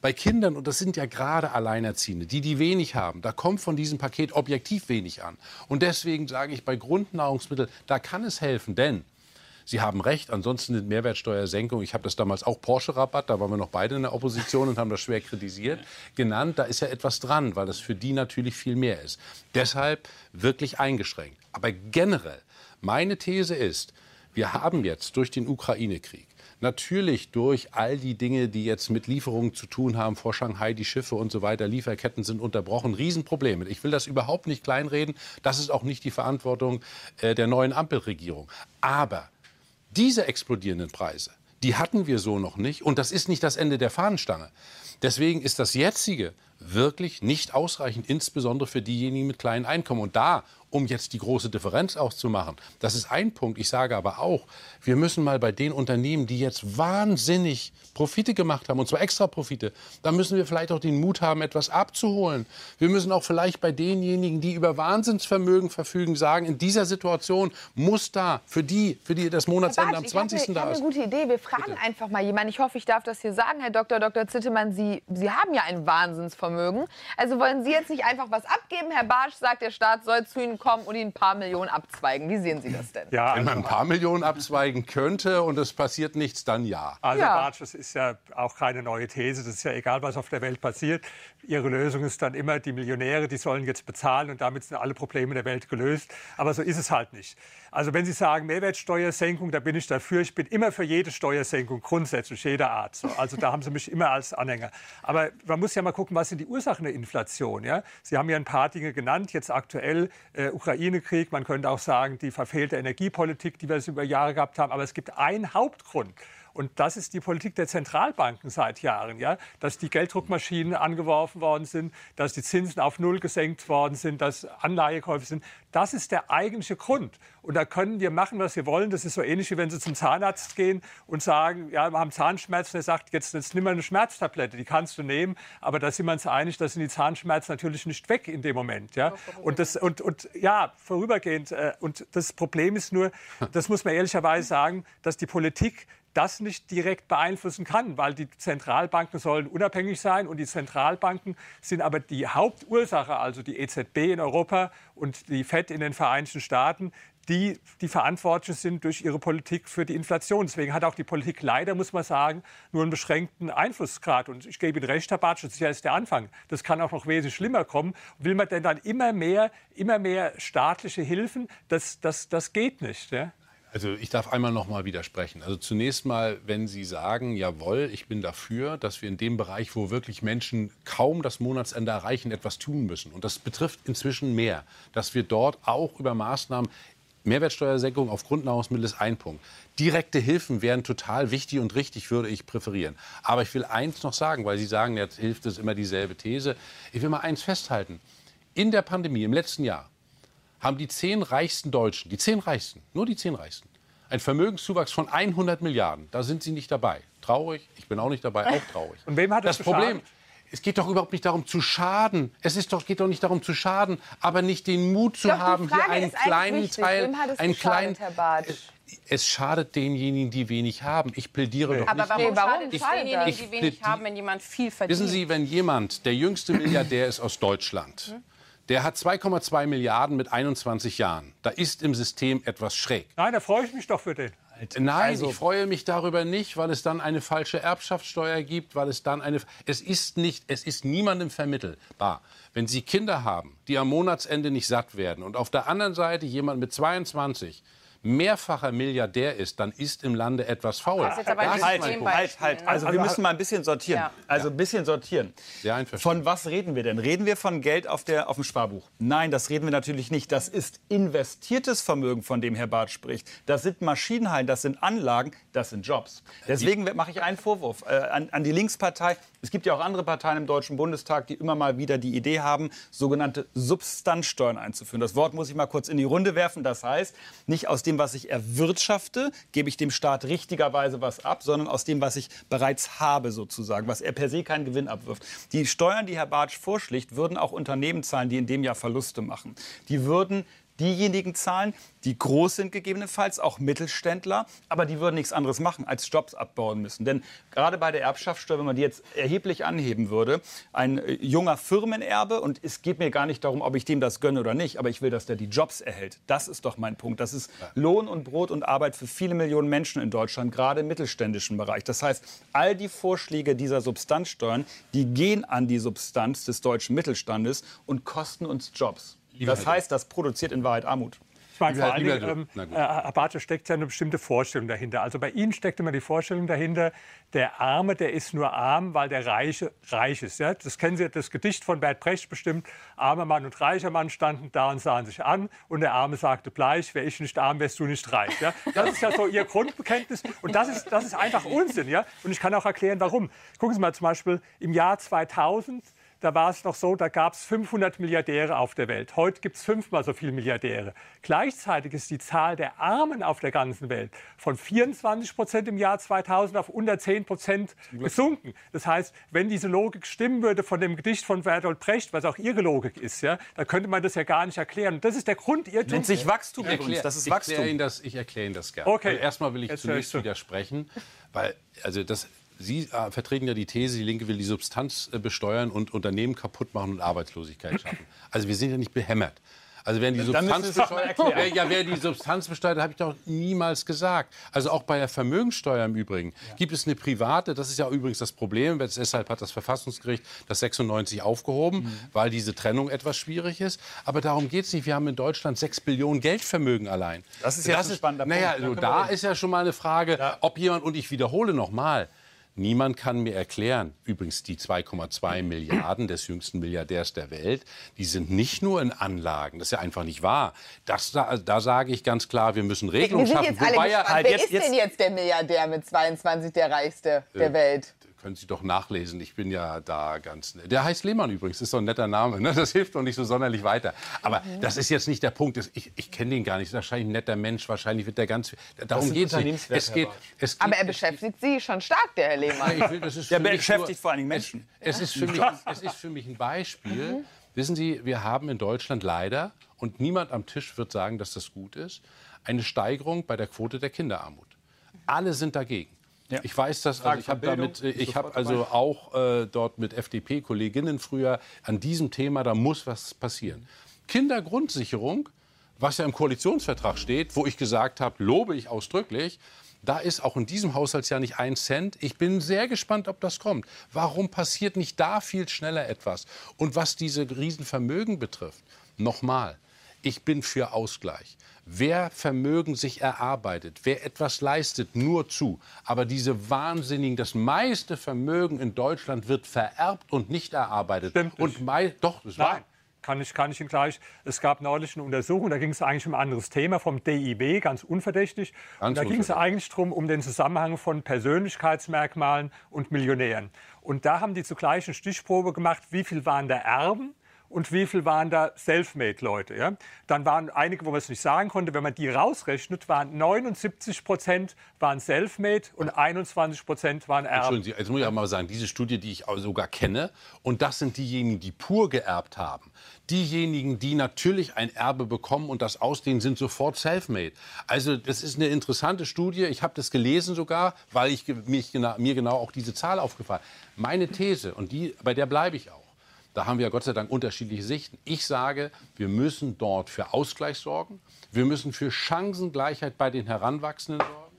Bei Kindern, und das sind ja gerade Alleinerziehende, die, die wenig haben, da kommt von diesem Paket objektiv wenig an. Und deswegen sage ich, bei Grundnahrungsmitteln, da kann es helfen, denn Sie haben recht, ansonsten eine Mehrwertsteuersenkung, ich habe das damals auch Porsche-Rabatt, da waren wir noch beide in der Opposition und haben das schwer kritisiert, genannt. Da ist ja etwas dran, weil das für die natürlich viel mehr ist. Deshalb wirklich eingeschränkt. Aber generell, meine These ist, wir haben jetzt durch den Ukraine-Krieg Natürlich durch all die Dinge, die jetzt mit Lieferungen zu tun haben, vor Shanghai, die Schiffe und so weiter, Lieferketten sind unterbrochen, Riesenprobleme. Ich will das überhaupt nicht kleinreden. Das ist auch nicht die Verantwortung äh, der neuen Ampelregierung. Aber diese explodierenden Preise, die hatten wir so noch nicht. Und das ist nicht das Ende der Fahnenstange. Deswegen ist das jetzige wirklich nicht ausreichend, insbesondere für diejenigen mit kleinen Einkommen. Und da, um jetzt die große Differenz auszumachen. Das ist ein Punkt. Ich sage aber auch, wir müssen mal bei den Unternehmen, die jetzt wahnsinnig Profite gemacht haben, und zwar extra Profite, da müssen wir vielleicht auch den Mut haben, etwas abzuholen. Wir müssen auch vielleicht bei denjenigen, die über Wahnsinnsvermögen verfügen, sagen, in dieser Situation muss da für die, für die das Monatsende am 20. Ich habe, da ist. eine gute Idee. Wir fragen Bitte. einfach mal jemanden. Ich hoffe, ich darf das hier sagen, Herr Dr. Dr. Zittemann. Sie, Sie haben ja ein Wahnsinnsvermögen. Also wollen Sie jetzt nicht einfach was abgeben? Herr Barsch sagt, der Staat soll zu Ihnen kommen und Ihnen ein paar Millionen abzweigen. Wie sehen Sie das denn? Ja, Wenn man ein paar Millionen abzweigen könnte und es passiert nichts, dann ja. Also ja. Bartsch, das ist ja auch keine neue These. Das ist ja egal, was auf der Welt passiert. Ihre Lösung ist dann immer, die Millionäre, die sollen jetzt bezahlen und damit sind alle Probleme der Welt gelöst. Aber so ist es halt nicht. Also wenn Sie sagen Mehrwertsteuersenkung, da bin ich dafür. Ich bin immer für jede Steuersenkung, grundsätzlich jeder Art. So. Also da haben Sie mich immer als Anhänger. Aber man muss ja mal gucken, was sind die Ursachen der Inflation. Ja? Sie haben ja ein paar Dinge genannt, jetzt aktuell äh, Ukraine-Krieg. Man könnte auch sagen, die verfehlte Energiepolitik, die wir über Jahre gehabt haben. Aber es gibt einen Hauptgrund. Und das ist die Politik der Zentralbanken seit Jahren, ja? dass die Gelddruckmaschinen angeworfen worden sind, dass die Zinsen auf Null gesenkt worden sind, dass Anleihekäufe sind. Das ist der eigentliche Grund. Und da können wir machen, was wir wollen. Das ist so ähnlich, wie wenn Sie zum Zahnarzt gehen und sagen, ja, wir haben Zahnschmerzen. Er sagt, jetzt, jetzt nimm mal eine Schmerztablette, die kannst du nehmen. Aber da sind wir uns einig, da sind die Zahnschmerzen natürlich nicht weg in dem Moment. Ja? Und, das, und, und ja, vorübergehend. Äh, und das Problem ist nur, *laughs* das muss man ehrlicherweise sagen, dass die Politik das nicht direkt beeinflussen kann, weil die Zentralbanken sollen unabhängig sein und die Zentralbanken sind aber die Hauptursache, also die EZB in Europa und die FED in den Vereinigten Staaten, die, die verantwortlich sind durch ihre Politik für die Inflation. Deswegen hat auch die Politik leider, muss man sagen, nur einen beschränkten Einflussgrad. Und ich gebe Ihnen recht, Herr Bartsch, das ist ja erst der Anfang. Das kann auch noch wesentlich schlimmer kommen. Will man denn dann immer mehr, immer mehr staatliche Hilfen? Das, das, das geht nicht. Ja? Also ich darf einmal noch mal widersprechen. Also zunächst mal, wenn Sie sagen, jawohl, ich bin dafür, dass wir in dem Bereich, wo wirklich Menschen kaum das Monatsende erreichen, etwas tun müssen. Und das betrifft inzwischen mehr, dass wir dort auch über Maßnahmen Mehrwertsteuersenkung auf Grundnahrungsmittel ist ein Punkt. Direkte Hilfen wären total wichtig und richtig, würde ich präferieren. Aber ich will eins noch sagen, weil Sie sagen, jetzt hilft es immer dieselbe These. Ich will mal eins festhalten. In der Pandemie im letzten Jahr haben die zehn reichsten Deutschen, die zehn reichsten, nur die zehn reichsten, ein Vermögenszuwachs von 100 Milliarden. Da sind sie nicht dabei. Traurig, ich bin auch nicht dabei, auch traurig. Und wem hat das das Problem? geschadet? Es geht doch überhaupt nicht darum zu schaden. Es ist doch, geht doch nicht darum zu schaden, aber nicht den Mut zu Doch, haben, hier einen kleinen wichtig. Teil, Wem hat es einen kleinen. Herr Bartsch? Es, es schadet denjenigen, die wenig haben. Ich plädiere doch Aber nicht. warum, Nee, warum schadet es denjenigen, die wenig haben, wenn jemand viel verdient? Wissen Sie, wenn jemand, der jüngste Milliardär ist aus Deutschland, der hat 2,2 Milliarden mit 21 Jahren, da ist im System etwas schräg. Nein, da freue ich mich doch für den. Nein, Also- ich freue mich darüber nicht, weil es dann eine falsche Erbschaftssteuer gibt, weil es dann eine. Es ist nicht, es ist niemandem vermittelbar. Wenn Sie Kinder haben, die am Monatsende nicht satt werden und auf der anderen Seite jemand mit 22 mehrfacher Milliardär ist, dann ist im Lande etwas faul. Das ist jetzt aber Das Halt, Punkt. halt, halt. Also, wir müssen mal ein bisschen sortieren. Ja. Also ein bisschen sortieren. Sehr einverstanden. Von was reden wir denn? Reden wir von Geld auf, der, auf dem Sparbuch? Nein, das reden wir natürlich nicht. Das ist investiertes Vermögen, von dem Herr Barth spricht. Das sind Maschinenhallen, das sind Anlagen, das sind Jobs. Deswegen mache ich einen Vorwurf äh, an, an die Linkspartei. Es gibt ja auch andere Parteien im Deutschen Bundestag, die immer mal wieder die Idee haben, sogenannte Substanzsteuern einzuführen. Das Wort muss ich mal kurz in die Runde werfen. Das heißt, nicht aus dem, was ich erwirtschafte, gebe ich dem Staat richtigerweise was ab, sondern aus dem, was ich bereits habe sozusagen, was er per se keinen Gewinn abwirft. Die Steuern, die Herr Bartsch vorschlägt, würden auch Unternehmen zahlen, die in dem Jahr Verluste machen. Die würden diejenigen zahlen, die groß sind gegebenenfalls, auch Mittelständler, aber die würden nichts anderes machen, als Jobs abbauen müssen. Denn gerade bei der Erbschaftssteuer, wenn man die jetzt erheblich anheben würde, ein äh, junger Firmenerbe, und es geht mir gar nicht darum, ob ich dem das gönne oder nicht, aber ich will, dass der die Jobs erhält. Das ist doch mein Punkt. Das ist Lohn und Brot und Arbeit für viele Millionen Menschen in Deutschland, gerade im mittelständischen Bereich. Das heißt, all die Vorschläge dieser Substanzsteuern, die gehen an die Substanz des deutschen Mittelstandes und kosten uns Jobs. Das heißt, das produziert in Wahrheit Armut. Ich meine, Lieber- vor lieber Dingen, ähm, äh, Bartsch, steckt ja eine bestimmte Vorstellung dahinter. Also bei Ihnen steckt immer die Vorstellung dahinter, der Arme, der ist nur arm, weil der Reiche reich ist. Ja? Das kennen Sie, das Gedicht von Bert Brecht bestimmt. Armer Mann und reicher Mann standen da und sahen sich an und der Arme sagte bleich, wäre ich nicht arm, wärst du nicht reich. Ja? Das ist ja so Ihr Grundbekenntnis und das ist, das ist einfach Unsinn. Ja? Und ich kann auch erklären, warum. Gucken Sie mal zum Beispiel im Jahr 2000 da war es noch so, da gab es 500 Milliardäre auf der Welt. Heute gibt es fünfmal so viele Milliardäre. Gleichzeitig ist die Zahl der Armen auf der ganzen Welt von 24 Prozent im Jahr 2000 auf unter 10 Prozent gesunken. Das heißt, wenn diese Logik stimmen würde von dem Gedicht von Bertolt Brecht, was auch Ihre Logik ist, ja, dann könnte man das ja gar nicht erklären. Und das ist der Grundirrtum. Nennt sich Wachstum übrigens. erklär- Das ist ich erkläre Wachstum. Ihnen das, ich erkläre Ihnen das gerne. Okay. Also erstmal will ich Jetzt zunächst zu. widersprechen, weil also das, Sie äh, vertreten ja die These, die Linke will die Substanz äh, besteuern und Unternehmen kaputt machen und Arbeitslosigkeit schaffen. Also wir sind ja nicht behämmert. Also wer die Substanz mal besteuert, wer, ja, wer die Substanz besteuert, habe ich doch niemals gesagt. Also auch bei der Vermögensteuer im Übrigen gibt es eine private, das ist ja übrigens das Problem, deshalb hat das Verfassungsgericht das 96 aufgehoben, Mhm. weil diese Trennung etwas schwierig ist. Aber darum geht es nicht. Wir haben in Deutschland 6 Billionen Geldvermögen allein. Das ist jetzt ein spannender naja, Punkt. Da Also wir da reden. ist ja schon mal eine Frage, ob jemand, und ich wiederhole nochmal, Niemand kann mir erklären, übrigens die 2,2 Milliarden des jüngsten Milliardärs der Welt, die sind nicht nur in Anlagen. Das ist ja einfach nicht wahr. Das, da, da sage ich ganz klar, wir müssen Regelungen schaffen. Wobei er- gespannt. halt Wer jetzt- ist denn jetzt- jetzt der Milliardär mit 22, der reichste der Welt? Können Sie doch nachlesen. Ich bin ja da ganz. Der heißt Lehmann übrigens, ist doch ein netter Name. Ne? Das hilft doch nicht so sonderlich weiter. Aber das ist jetzt nicht der Punkt. Ich, ich kenne den gar nicht. Ist wahrscheinlich ein netter Mensch. Wahrscheinlich wird der ganz. Darum sind geht es nicht. Es geht, es geht, Aber er es beschäftigt Sie schon stark, der Herr Lehmann. ich will, das ist Der beschäftigt nur- vor allen Dingen Menschen. Es, es, ist für *laughs* mich, es ist für mich ein Beispiel. Wissen Sie, wir haben in Deutschland leider, und niemand am Tisch wird sagen, dass das gut ist, eine Steigerung bei der Quote der Kinderarmut. Alle sind dagegen. Ja. Ich weiß das, also ich habe damit, Bildung, ich habe also auch äh, dort mit FDP-Kolleginnen früher an diesem Thema, da muss was passieren. Kindergrundsicherung, was ja im Koalitionsvertrag steht, wo ich gesagt habe, lobe ich ausdrücklich, da ist auch in diesem Haushaltsjahr nicht ein Cent. Ich bin sehr gespannt, ob das kommt. Warum passiert nicht da viel schneller etwas? Und was diese Riesenvermögen betrifft, nochmal, ich bin für Ausgleich. Wer Vermögen sich erarbeitet, wer etwas leistet, nur zu. Aber diese Wahnsinnigen, das meiste Vermögen in Deutschland wird vererbt und nicht erarbeitet. Stimmt nicht. Und mei doch, das war. Kann ich, kann ich Ihnen gleich. Es gab neulich eine Untersuchung, da ging es eigentlich um ein anderes Thema vom DIB, ganz unverdächtig. Ganz und da ging es eigentlich darum, um den Zusammenhang von Persönlichkeitsmerkmalen und Millionären. Und da haben die zugleich eine Stichprobe gemacht, wie viel waren da Erben und wie viel waren da Selfmade-Leute. Ja? Dann waren einige, wo man es nicht sagen konnte, wenn man die rausrechnet, waren 79 Prozent waren Selfmade und 21 Prozent waren Erben. Entschuldigen Sie, jetzt muss ich auch mal sagen, diese Studie, die ich sogar kenne, und das sind diejenigen, die pur geerbt haben. Diejenigen, die natürlich ein Erbe bekommen und das ausdehnen, sind sofort self-made. Also das ist eine interessante Studie. Ich habe das gelesen sogar, weil ich mich, mir genau auch diese Zahl aufgefallen. Meine These, und die, bei der bleibe ich auch, da haben wir Gott sei Dank unterschiedliche Sichten. Ich sage, wir müssen dort für Ausgleich sorgen. Wir müssen für Chancengleichheit bei den Heranwachsenden sorgen.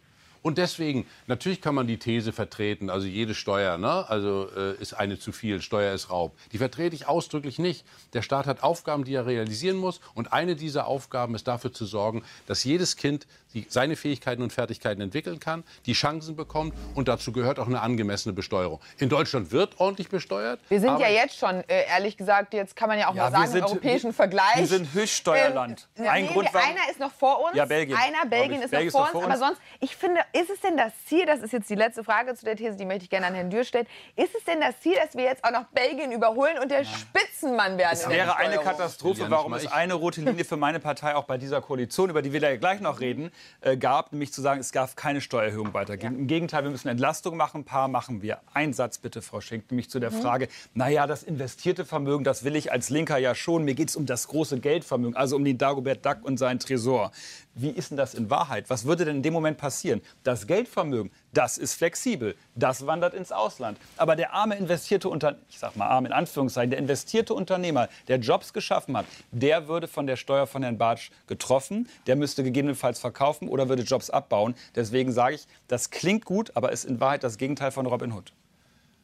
Und deswegen, natürlich kann man die These vertreten, also jede Steuer ne, also, äh, ist eine zu viel, Steuer ist Raub. Die vertrete ich ausdrücklich nicht. Der Staat hat Aufgaben, die er realisieren muss. Und eine dieser Aufgaben ist dafür zu sorgen, dass jedes Kind die, seine Fähigkeiten und Fertigkeiten entwickeln kann, die Chancen bekommt. Und dazu gehört auch eine angemessene Besteuerung. In Deutschland wird ordentlich besteuert. Wir sind ja jetzt schon, äh, ehrlich gesagt, jetzt kann man ja auch ja, mal sagen, sind, im europäischen wir, Vergleich. Wir sind Höchststeuerland. Ähm, Ein nee, Grund, einer ist noch vor uns. Ja, Belgien. Einer, Belgien ist Belgien noch vor uns. Aber sonst, ich finde, ist es denn das Ziel, das ist jetzt die letzte Frage zu der These, die möchte ich gerne an Herrn Dürr stellen, ist es denn das Ziel, dass wir jetzt auch noch Belgien überholen und der Spitzenmann werden? Es wäre eine Katastrophe, warum es eine rote Linie für meine Partei auch bei dieser Koalition, über die wir da gleich noch reden, äh, gab, nämlich zu sagen, es darf keine Steuererhöhung weitergehen. Ja. Im Gegenteil, wir müssen Entlastung machen, ein paar machen wir. Ein Satz bitte, Frau Schenk, nämlich zu der mhm. Frage, naja, das investierte Vermögen, das will ich als Linker ja schon, mir geht es um das große Geldvermögen, also um den Dagobert Duck und seinen Tresor. Wie ist denn das in Wahrheit? Was würde denn in dem Moment passieren? Das Geldvermögen, das ist flexibel, das wandert ins Ausland. Aber der arme investierte Unternehmer, ich sag mal arm in Anführungszeichen, der investierte Unternehmer, der Jobs geschaffen hat, der würde von der Steuer von Herrn Bartsch getroffen, der müsste gegebenenfalls verkaufen oder würde Jobs abbauen. Deswegen sage ich, das klingt gut, aber ist in Wahrheit das Gegenteil von Robin Hood.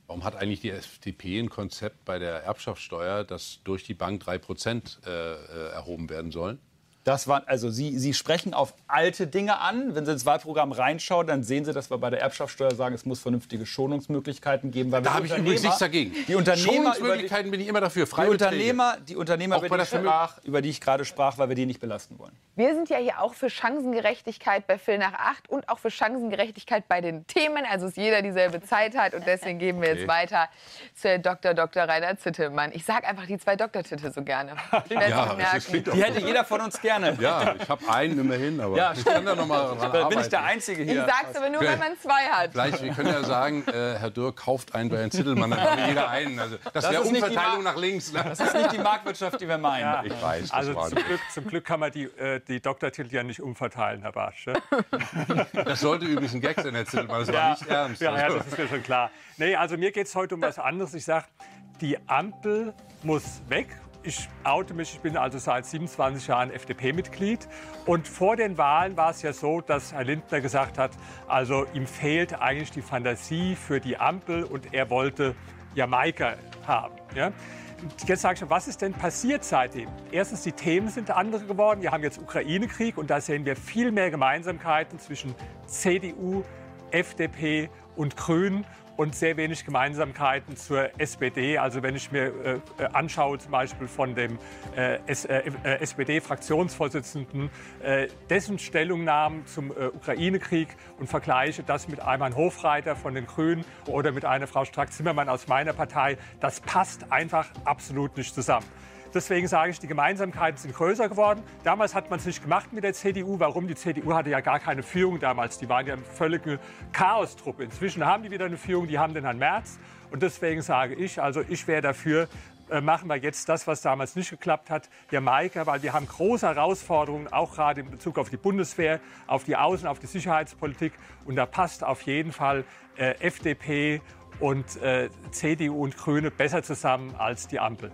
Warum hat eigentlich die FDP ein Konzept bei der Erbschaftssteuer, dass durch die Bank 3 Prozent äh, äh, erhoben werden sollen? Das waren, also Sie, Sie sprechen auf alte Dinge an. Wenn Sie ins Wahlprogramm reinschauen, dann sehen Sie, dass wir bei der Erbschaftssteuer sagen, es muss vernünftige Schonungsmöglichkeiten geben. da habe ich übrigens nichts dagegen. Die Unternehmer, Schonungsmöglichkeiten die, bin ich immer dafür. Die Unternehmer, die Unternehmer über, die sprach, über die ich gerade sprach, weil wir die nicht belasten wollen. Wir sind ja hier auch für Chancengerechtigkeit bei Phil nach acht und auch für Chancengerechtigkeit bei den Themen. Also dass jeder dieselbe Zeit hat. Und deswegen geben wir jetzt weiter zu Dr. Dr. Rainer Zittelmann. Ich sage einfach die zwei Doktortitel so gerne. *laughs* ja, die hätte jeder von uns gerne gerne. *laughs* Ja, ich habe einen immerhin, aber ja, ich kann da noch mal dran arbeiten. *laughs* Bin ich der Einzige hier? Ich sag's aber nur, wenn man zwei hat. Vielleicht, wir können ja sagen, äh, Herr Dürr kauft einen bei Herrn Zittelmann, dann haben jeder einen. Also, das, das wäre Umverteilung nach links. Ne? Das ist nicht die Marktwirtschaft, die wir meinen. Ja. Ich weiß, also zum Glück, zum Glück, kann man die, äh, die Doktortitel ja nicht umverteilen, Herr Bartsch. *laughs* Das sollte übrigens ein Gag sein, Herr Zittelmann. Das war nicht ernst. Ja, ja, das ist mir schon klar. Nee, also mir geht es heute um was anderes. Ich sage, die Ampel muss weg ich oute mich, ich bin also seit 27 Jahren FDP-Mitglied. Und vor den Wahlen war es ja so, dass Herr Lindner gesagt hat, also ihm fehlt eigentlich die Fantasie für die Ampel und er wollte Jamaika haben. Ja? Jetzt sage ich schon, was ist denn passiert seitdem? Erstens, die Themen sind andere geworden. Wir haben jetzt Ukraine-Krieg und da sehen wir viel mehr Gemeinsamkeiten zwischen CDU, FDP und Grünen und sehr wenig Gemeinsamkeiten zur SPD. Also wenn ich mir äh, äh, anschaue, zum Beispiel von dem äh, äh, äh SPD-Fraktionsvorsitzenden, äh, dessen Stellungnahmen zum Ukraine-Krieg und vergleiche das mit einem Hofreiter von den Grünen oder mit einer Frau Strack-Zimmermann aus meiner Partei, das passt einfach absolut nicht zusammen. Deswegen sage ich, die Gemeinsamkeiten sind größer geworden. Damals hat man es nicht gemacht mit der CDU. Warum? Die CDU hatte ja gar keine Führung damals. Die waren ja eine völlige Chaostruppe. Inzwischen haben die wieder eine Führung. Die haben den Herrn Merz. Und deswegen sage ich, also ich wäre dafür, äh, machen wir jetzt das, was damals nicht geklappt hat, Jamaika, weil wir haben große Herausforderungen, auch gerade in Bezug auf die Bundeswehr, auf die Außen-, auf die Sicherheitspolitik. Und da passt auf jeden Fall äh, FDP und äh, CDU und Grüne besser zusammen als die Ampel.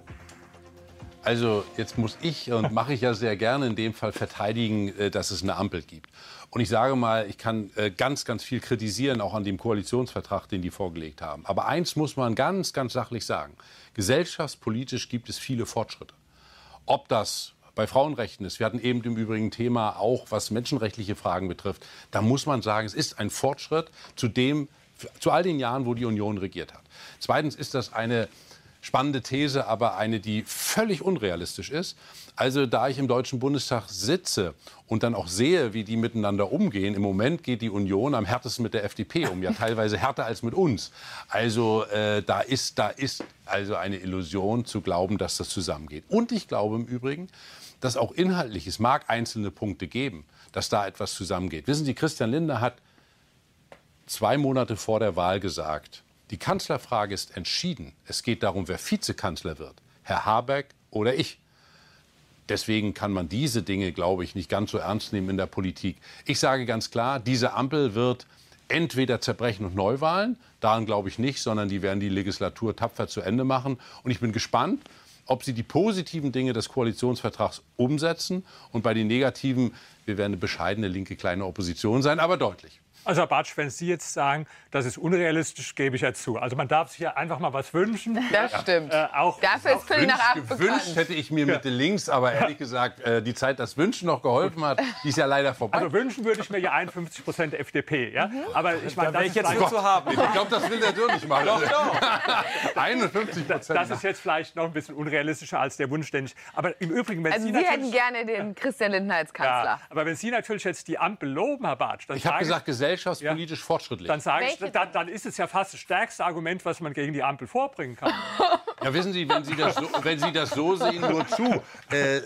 Also jetzt muss ich und mache ich ja sehr gerne in dem Fall verteidigen, äh, dass es eine Ampel gibt. Und ich sage mal, ich kann äh, ganz, ganz viel kritisieren, auch an dem Koalitionsvertrag, den die vorgelegt haben. Aber eins muss man ganz, ganz sachlich sagen. Gesellschaftspolitisch gibt es viele Fortschritte. Ob das bei Frauenrechten ist. Wir hatten eben im Übrigen Thema auch, was menschenrechtliche Fragen betrifft. Da muss man sagen, es ist ein Fortschritt zu dem, zu all den Jahren, wo die Union regiert hat. Zweitens ist das eine Spannende These, aber eine, die völlig unrealistisch ist. Also da ich im Deutschen Bundestag sitze und dann auch sehe, wie die miteinander umgehen, im Moment geht die Union am härtesten mit der FDP um, ja *laughs* teilweise härter als mit uns. Also äh, da ist, da ist also eine Illusion zu glauben, dass das zusammengeht. Und ich glaube im Übrigen, dass auch inhaltlich, es mag einzelne Punkte geben, dass da etwas zusammengeht. Wissen Sie, Christian Lindner hat zwei Monate vor der Wahl gesagt, die Kanzlerfrage ist entschieden. Es geht darum, wer Vizekanzler wird. Herr Habeck oder ich. Deswegen kann man diese Dinge, glaube ich, nicht ganz so ernst nehmen in der Politik. Ich sage ganz klar, diese Ampel wird entweder zerbrechen und Neuwahlen, daran glaube ich nicht, sondern die werden die Legislatur tapfer zu Ende machen. Und ich bin gespannt, ob sie die positiven Dinge des Koalitionsvertrags umsetzen und bei den negativen, wir werden eine bescheidene linke kleine Opposition sein, aber deutlich. Also Herr Bartsch, wenn Sie jetzt sagen, das ist unrealistisch, gebe ich ja zu. Also man darf sich ja einfach mal was wünschen. Das stimmt. Äh, auch, Dafür ist Viertel nach acht Gewünscht hätte ich mir Mitte links, aber ehrlich gesagt, äh, die Zeit, das Wünschen noch geholfen hat, die ist ja leider vorbei. also wünschen würde ich mir ja 51 Prozent FDP. Ja? Aber ich meine, das, wäre ich ist jetzt zu haben. ich glaube, das will der Dürr nicht machen. Doch, doch. *laughs* 51 Prozent. das ist jetzt vielleicht noch ein bisschen unrealistischer als der Wunsch, den ich. Aber im Übrigen, wenn Also Sie Sie hätten natürlich, gerne den Christian Lindner als Kanzler. ja, aber wenn Sie natürlich jetzt die Ampel loben, Herr Bartsch, dann Ich habe gesagt, gesellschaftspolitisch fortschrittlich. dann sage ich, dann, dann ist es ja fast das stärkste Argument, was man gegen die Ampel vorbringen kann. Ja, wissen Sie, wenn Sie das so, wenn Sie das so sehen, nur zu. Äh,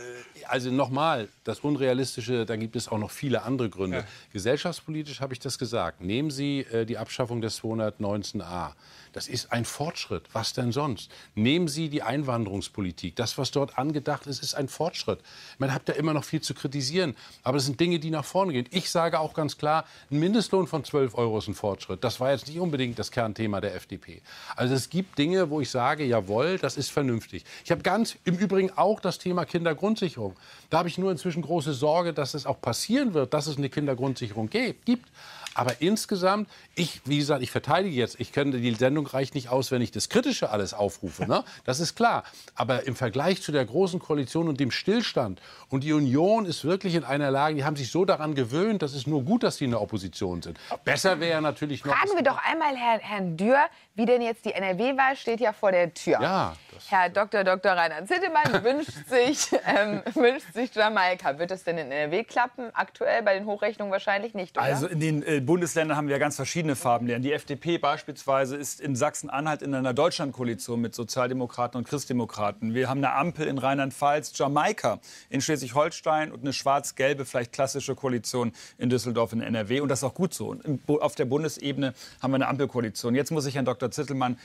also nochmal, das Unrealistische, da gibt es auch noch viele andere Gründe. Gesellschaftspolitisch habe ich das gesagt. Nehmen Sie äh, die Abschaffung des 219a. Das ist ein Fortschritt. Was denn sonst? Nehmen Sie die Einwanderungspolitik. Das, was dort angedacht ist, ist ein Fortschritt. Man hat da immer noch viel zu kritisieren. Aber es sind Dinge, die nach vorne gehen. Ich sage auch ganz klar, ein Mindestlohn von 12 Euro ist ein Fortschritt. Das war jetzt nicht unbedingt das Kernthema der FDP. Also es gibt Dinge, wo ich sage, jawohl, das ist vernünftig. Ich habe ganz im Übrigen auch das Thema Kindergrundsicherung. Da habe ich nur inzwischen große Sorge, dass es auch passieren wird, dass es eine Kindergrundsicherung gibt. Aber insgesamt, ich, wie gesagt, ich verteidige jetzt, ich könnte, die Sendung reicht nicht aus, wenn ich das Kritische alles aufrufe, ne? *laughs* das ist klar. Aber im Vergleich zu der Großen Koalition und dem Stillstand, und die Union ist wirklich in einer Lage, die haben sich so daran gewöhnt, dass es nur gut, dass sie in der Opposition sind. Besser wäre natürlich noch... Fragen wir doch einmal Herrn, Herrn Dürr, wie denn jetzt die NRW-Wahl steht ja vor der Tür. Ja, das- Herr Dr. Dr. Rainer Zittemann *laughs* wünscht sich, ähm, wünscht sich Jamaika. Wird das denn in NRW klappen? Aktuell bei den Hochrechnungen wahrscheinlich nicht, oder? Also in den äh, Bundesländern haben wir ganz verschiedene Farbenländer. Die FDP beispielsweise ist in Sachsen-Anhalt in einer Deutschlandkoalition mit Sozialdemokraten und Christdemokraten. Wir haben eine Ampel in Rheinland-Pfalz, Jamaika in Schleswig-Holstein und eine schwarz-gelbe, vielleicht klassische Koalition in Düsseldorf in NRW. Und das ist auch gut so. Und auf der Bundesebene haben wir eine Ampelkoalition. Jetzt muss ich Herrn Dr. Zittelmann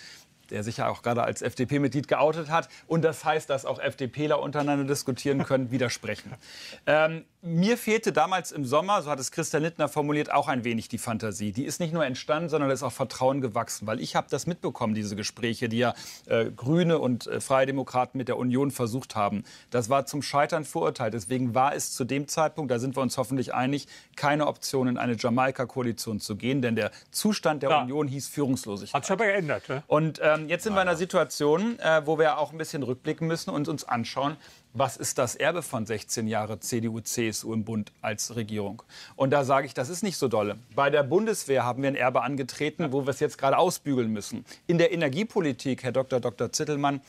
der sich ja auch gerade als FDP-Mitglied geoutet hat. Und das heißt, dass auch FDPler untereinander diskutieren können, widersprechen. Ähm, mir fehlte damals im Sommer, so hat es Christian Lindner formuliert, auch ein wenig die Fantasie. Die ist nicht nur entstanden, sondern da ist auch Vertrauen gewachsen. Weil ich habe das mitbekommen, diese Gespräche, die ja äh, Grüne und äh, Freie Demokraten mit der Union versucht haben. Das war zum Scheitern verurteilt. Deswegen war es zu dem Zeitpunkt, da sind wir uns hoffentlich einig, keine Option, in eine Jamaika-Koalition zu gehen. Denn der Zustand der Ja. Union hieß Führungslosigkeit. Hat sich aber geändert. Ne? Und ähm, jetzt sind wir in einer Situation, äh, wo wir auch ein bisschen rückblicken müssen und uns anschauen, was ist das Erbe von 16 Jahren CDU, CSU im Bund als Regierung? Und da sage ich, das ist nicht so dolle. Bei der Bundeswehr haben wir ein Erbe angetreten, wo wir es jetzt gerade ausbügeln müssen. In der Energiepolitik, Herr Dr. Dr. Zittelmann,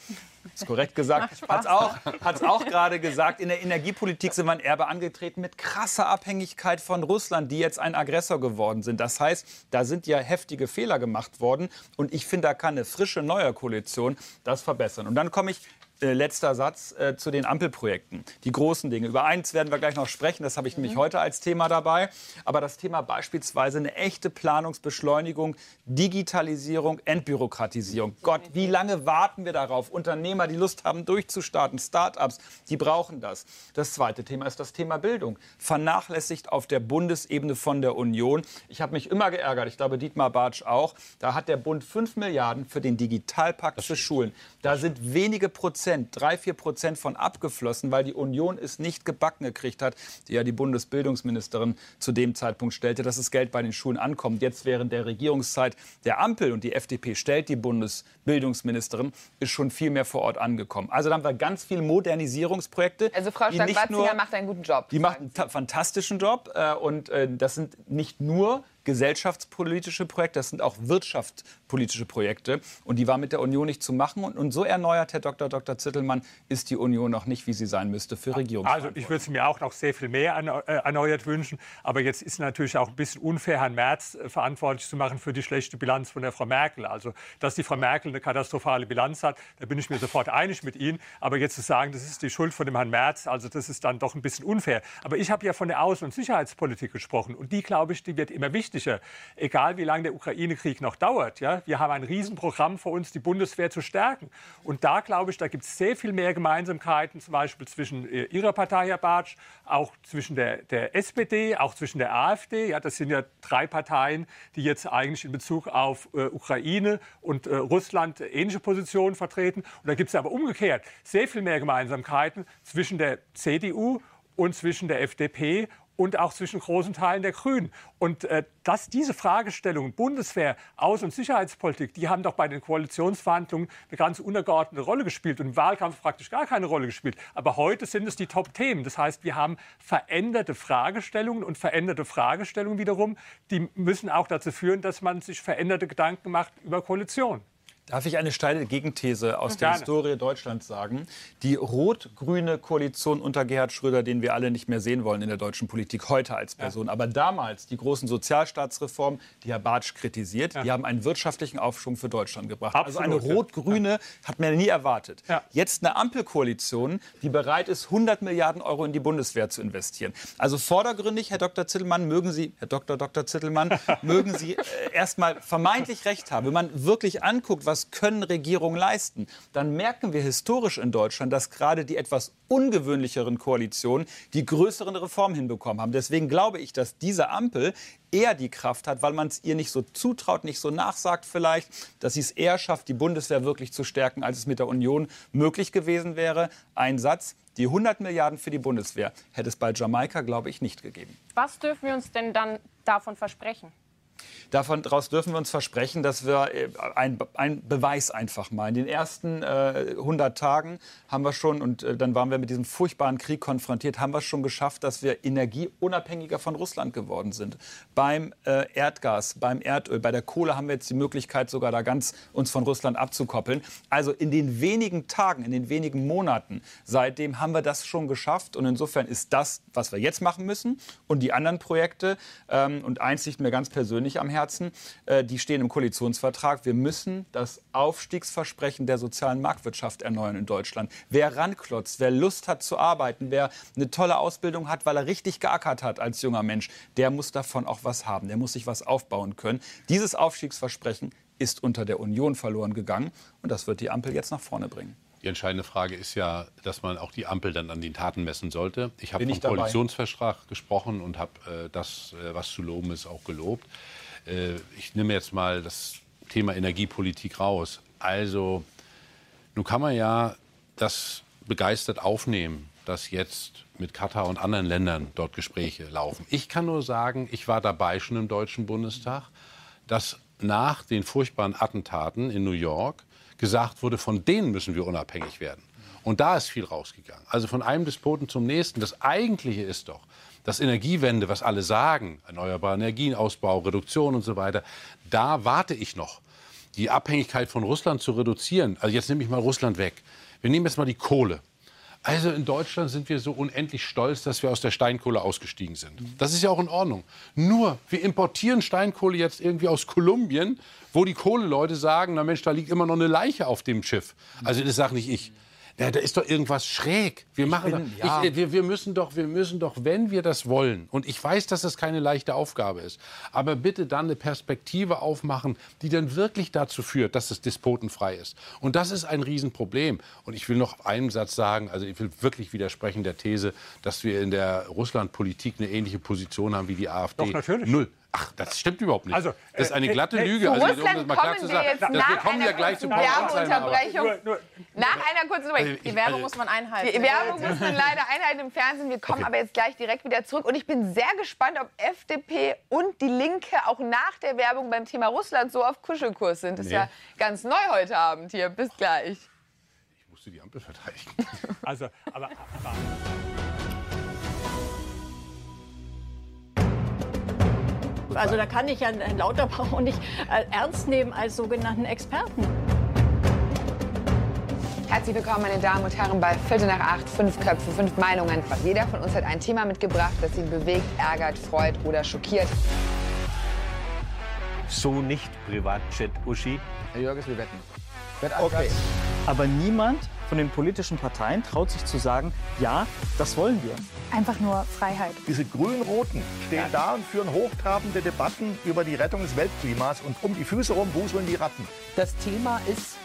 ist korrekt gesagt, hat es auch, hat's auch gerade gesagt, in der Energiepolitik sind wir ein Erbe angetreten mit krasser Abhängigkeit von Russland, die jetzt ein Aggressor geworden sind. Das heißt, da sind ja heftige Fehler gemacht worden. Und ich finde, da kann eine frische neue Koalition das verbessern. Und dann komme ich äh, letzter Satz äh, zu den Ampelprojekten. Die großen Dinge. Über eins werden wir gleich noch sprechen. Das habe ich nämlich heute als Thema dabei. Aber das Thema beispielsweise eine echte Planungsbeschleunigung, Digitalisierung, Entbürokratisierung. Gott, wie lange warten wir darauf? Unternehmer, die Lust haben, durchzustarten, Start-ups, die brauchen das. Das zweite Thema ist das Thema Bildung. Vernachlässigt auf der Bundesebene von der Union. Ich habe mich immer geärgert, ich glaube Dietmar Bartsch auch. Da hat der Bund 5 Milliarden für den Digitalpakt für Schulen. Da sind wenige Prozent, drei, vier Prozent von abgeflossen, weil die Union es nicht gebacken gekriegt hat, die ja die Bundesbildungsministerin zu dem Zeitpunkt stellte, dass das Geld bei den Schulen ankommt. Jetzt während der Regierungszeit der Ampel und die FDP stellt die Bundesbildungsministerin, ist schon viel mehr vor Ort angekommen. Also da haben wir ganz viele Modernisierungsprojekte. also Frau Stark-Watzinger macht einen guten Job. die macht einen ta- fantastischen Job äh, und äh, das sind nicht nur gesellschaftspolitische Projekte, das sind auch wirtschaftspolitische Projekte. Und die war mit der Union nicht zu machen. Und, und so erneuert, Herr Dr. Dr. Zittelmann, ist die Union noch nicht, wie sie sein müsste für Regierung. Also ich würde es mir auch noch sehr viel mehr äh, erneuert wünschen. Aber jetzt ist natürlich auch ein bisschen unfair, Herrn Merz äh, verantwortlich zu machen für die schlechte Bilanz von der Frau Merkel. Also dass die Frau Merkel eine katastrophale Bilanz hat, da bin ich mir sofort einig mit Ihnen. Aber jetzt zu sagen, das ist die Schuld von dem Herrn Merz, also das ist dann doch ein bisschen unfair. Aber ich habe ja von der Außen- und Sicherheitspolitik gesprochen. Und die, glaube ich, die wird immer wichtiger. Egal wie lange der Ukraine-Krieg noch dauert. Ja? Wir haben ein Riesenprogramm vor uns, die Bundeswehr zu stärken. Und da, glaube ich, da gibt es sehr viel mehr Gemeinsamkeiten, zum Beispiel zwischen äh, Ihrer Partei, Herr Bartsch, auch zwischen der, der SPD, auch zwischen der AfD. Ja, das sind ja drei Parteien, die jetzt eigentlich in Bezug auf äh, Ukraine und äh, Russland ähnliche Positionen vertreten. Und da gibt es aber umgekehrt sehr viel mehr Gemeinsamkeiten zwischen der CDU und zwischen der FDP und auch zwischen großen Teilen der Grünen. Und äh, dass diese Fragestellungen Bundeswehr, Außen- und Sicherheitspolitik, die haben doch bei den Koalitionsverhandlungen eine ganz untergeordnete Rolle gespielt und im Wahlkampf praktisch gar keine Rolle gespielt. Aber heute sind es die Top-Themen. Das heißt, wir haben veränderte Fragestellungen und veränderte Fragestellungen wiederum, die müssen auch dazu führen, dass man sich veränderte Gedanken macht über Koalition. Darf ich eine steile Gegenthese aus der Historie Deutschlands sagen? Die rot-grüne Koalition unter Gerhard Schröder, den wir alle nicht mehr sehen wollen in der deutschen Politik heute als Person, ja. aber damals die großen Sozialstaatsreformen, die Herr Bartsch kritisiert, ja. die haben einen wirtschaftlichen Aufschwung für Deutschland gebracht. Absolut, also eine rot-grüne ja. hat man nie erwartet. Jetzt eine Ampelkoalition, die bereit ist, 100 Milliarden Euro in die Bundeswehr zu investieren. Also vordergründig, Herr Dr. Zittelmann, mögen Sie, Herr Dr. Dr. Zittelmann, *laughs* mögen Sie äh, erstmal vermeintlich recht haben, wenn man wirklich anguckt, was was können Regierungen leisten, dann merken wir historisch in Deutschland, dass gerade die etwas ungewöhnlicheren Koalitionen die größeren Reformen hinbekommen haben. Deswegen glaube ich, dass diese Ampel eher die Kraft hat, weil man es ihr nicht so zutraut, nicht so nachsagt vielleicht, dass sie es eher schafft, die Bundeswehr wirklich zu stärken, als es mit der Union möglich gewesen wäre. Ein Satz, die 100 Milliarden für die Bundeswehr hätte es bei Jamaika, glaube ich, nicht gegeben. Was dürfen wir uns denn dann davon versprechen? Davon daraus dürfen wir uns versprechen, dass wir äh, ein, Beweis einfach mal. In den ersten äh, 100 Tagen haben wir schon, und äh, dann waren wir mit diesem furchtbaren Krieg konfrontiert, haben wir schon geschafft, dass wir energieunabhängiger von Russland geworden sind. Beim äh, Erdgas, beim Erdöl, bei der Kohle haben wir jetzt die Möglichkeit, sogar da ganz uns von Russland abzukoppeln. Also in den wenigen Tagen, in den wenigen Monaten seitdem haben wir das schon geschafft. Und insofern ist das, was wir jetzt machen müssen und die anderen Projekte, ähm, und eins liegt mir ganz persönlich am Herzen, Herzen, äh, die stehen im Koalitionsvertrag. Wir müssen das Aufstiegsversprechen der sozialen Marktwirtschaft erneuern in Deutschland. Wer ranklotzt, wer Lust hat zu arbeiten, wer eine tolle Ausbildung hat, weil er richtig geackert hat als junger Mensch, der muss davon auch was haben. Der muss sich was aufbauen können. Dieses Aufstiegsversprechen ist unter der Union verloren gegangen und das wird die Ampel jetzt nach vorne bringen. Die entscheidende Frage ist ja, dass man auch die Ampel dann an den Taten messen sollte. Ich habe vom Koalitionsvertrag gesprochen und habe äh, das, äh, was zu loben ist, auch gelobt. Äh, ich nehme jetzt mal das Thema Energiepolitik raus. Also, nun kann man ja das begeistert aufnehmen, dass jetzt mit Katar und anderen Ländern dort Gespräche laufen. Ich kann nur sagen, ich war dabei schon im Deutschen Bundestag, dass nach den furchtbaren Attentaten in New York gesagt wurde, von denen müssen wir unabhängig werden. Und da ist viel rausgegangen. Also von einem Despoten zum nächsten. Das Eigentliche ist doch, dass Energiewende, was alle sagen, erneuerbare Energienausbau, Reduktion und so weiter, da warte ich noch, die Abhängigkeit von Russland zu reduzieren. Also jetzt nehme ich mal Russland weg. Wir nehmen jetzt mal die Kohle. Also in Deutschland sind wir so unendlich stolz, dass wir aus der Steinkohle ausgestiegen sind. Das ist ja auch in Ordnung. Nur, wir importieren Steinkohle jetzt irgendwie aus Kolumbien, wo die Kohleleute sagen, na Mensch, da liegt immer noch eine Leiche auf dem Schiff. Also das sage nicht ich. Ja, da ist doch irgendwas schräg. Wir, machen bin, doch, ja. ich, wir, wir, müssen doch, wir müssen doch, wenn wir das wollen, und ich weiß, dass das keine leichte Aufgabe ist, aber bitte dann eine Perspektive aufmachen, die dann wirklich dazu führt, dass es despotenfrei ist. Und das ist ein Riesenproblem. Und ich will noch einen Satz sagen, also ich will wirklich widersprechen der These, dass wir in der Russlandpolitik eine ähnliche Position haben wie die AfD. Doch, natürlich. Null. Ach, das stimmt überhaupt nicht. Also, das ist eine äh, glatte äh, Lüge. Also, um das mal klar zu sagen, das, wir kommen ja gleich zu Werbeunterbrechung. Nach einer kurzen Unterbrechung. Die Werbung muss man einhalten. Die Werbung muss man leider einhalten im Fernsehen. Wir kommen okay. aber jetzt gleich direkt wieder zurück. Und ich bin sehr gespannt, ob FDP und die Linke auch nach der Werbung beim Thema Russland so auf Kuschelkurs sind. Das ist nee. ja ganz neu heute Abend hier. Bis gleich. Ich musste die Ampel verteidigen. *laughs* also, aber, aber Also da kann ich ja Herrn Lauterbach auch nicht äh, ernst nehmen als sogenannten Experten. Herzlich willkommen, meine Damen und Herren, bei Viertel nach acht, fünf Köpfe, fünf Meinungen. Jeder von uns hat ein Thema mitgebracht, das ihn bewegt, ärgert, freut oder schockiert. So nicht Privatchat, Uschi. Herr Jörges, wir wetten. Okay. Aber niemand von den politischen Parteien traut sich zu sagen, ja, das wollen wir. Einfach nur Freiheit. Diese Grün-Roten stehen da und führen hochtrabende Debatten über die Rettung des Weltklimas und um die Füße rum wuseln die Ratten. Das Thema ist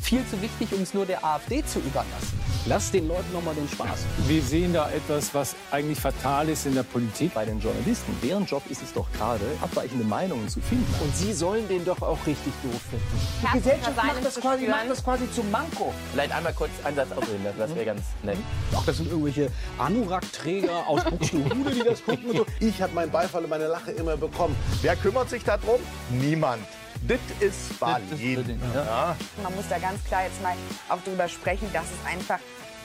viel zu wichtig, um es nur der AfD zu überlassen. Lass den Leuten noch mal den Spaß. Wir sehen da etwas, was eigentlich fatal ist in der Politik. Bei den Journalisten, deren Job ist es doch gerade, abweichende Meinungen zu finden. Und sie sollen den doch auch richtig doof finden. Die Gesellschaft macht das, quasi, macht das quasi zum Manko. Vielleicht einmal kurz einen Satz ausreden, das wäre ganz nett. Ach, das sind irgendwelche Anorak-Träger aus Buxtehude, die das gucken und so. *laughs* Ich habe meinen Beifall und meine Lache immer bekommen. Wer kümmert sich darum? Niemand. Das ist Berlin. Ja. Man muss da ganz klar jetzt mal auch darüber sprechen, dass es einfach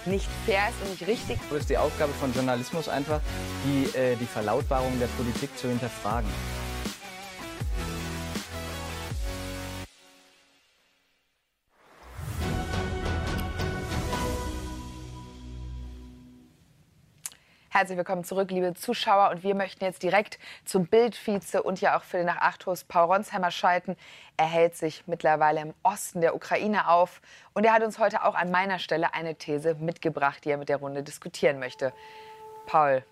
nicht fair ist und nicht richtig. Das ist die Aufgabe von Journalismus einfach, die, äh, die Verlautbarung der Politik zu hinterfragen. Herzlich willkommen zurück, liebe Zuschauer. Und wir möchten jetzt direkt zum Bildvize und ja auch für den nach acht Host Paul Ronsheimer schalten. Er hält sich mittlerweile im Osten der Ukraine auf. Und er hat uns heute auch an meiner Stelle eine These mitgebracht, die er mit der Runde diskutieren möchte. Paul,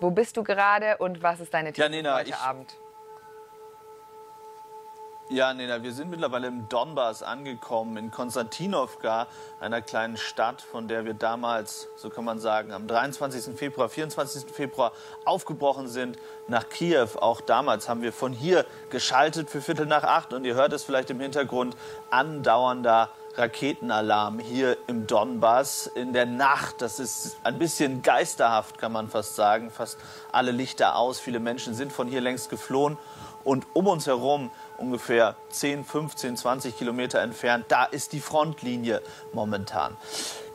wo bist du gerade und was ist deine These ja, Nena, heute ich, Abend? Ja, Nena, wir sind mittlerweile im Donbass angekommen, in Konstantinowka, einer kleinen Stadt, von der wir damals, so kann man sagen, am 23. Februar, 24. Februar aufgebrochen sind nach Kiew. Auch damals haben wir von hier geschaltet für Viertel nach acht und ihr hört es vielleicht im Hintergrund, andauernder Raketenalarm hier im Donbass in der Nacht. Das ist ein bisschen geisterhaft, kann man fast sagen. Fast alle Lichter aus. Viele Menschen sind von hier längst geflohen. Und um uns herum, ungefähr 10, 15, 20 Kilometer entfernt, da ist die Frontlinie momentan.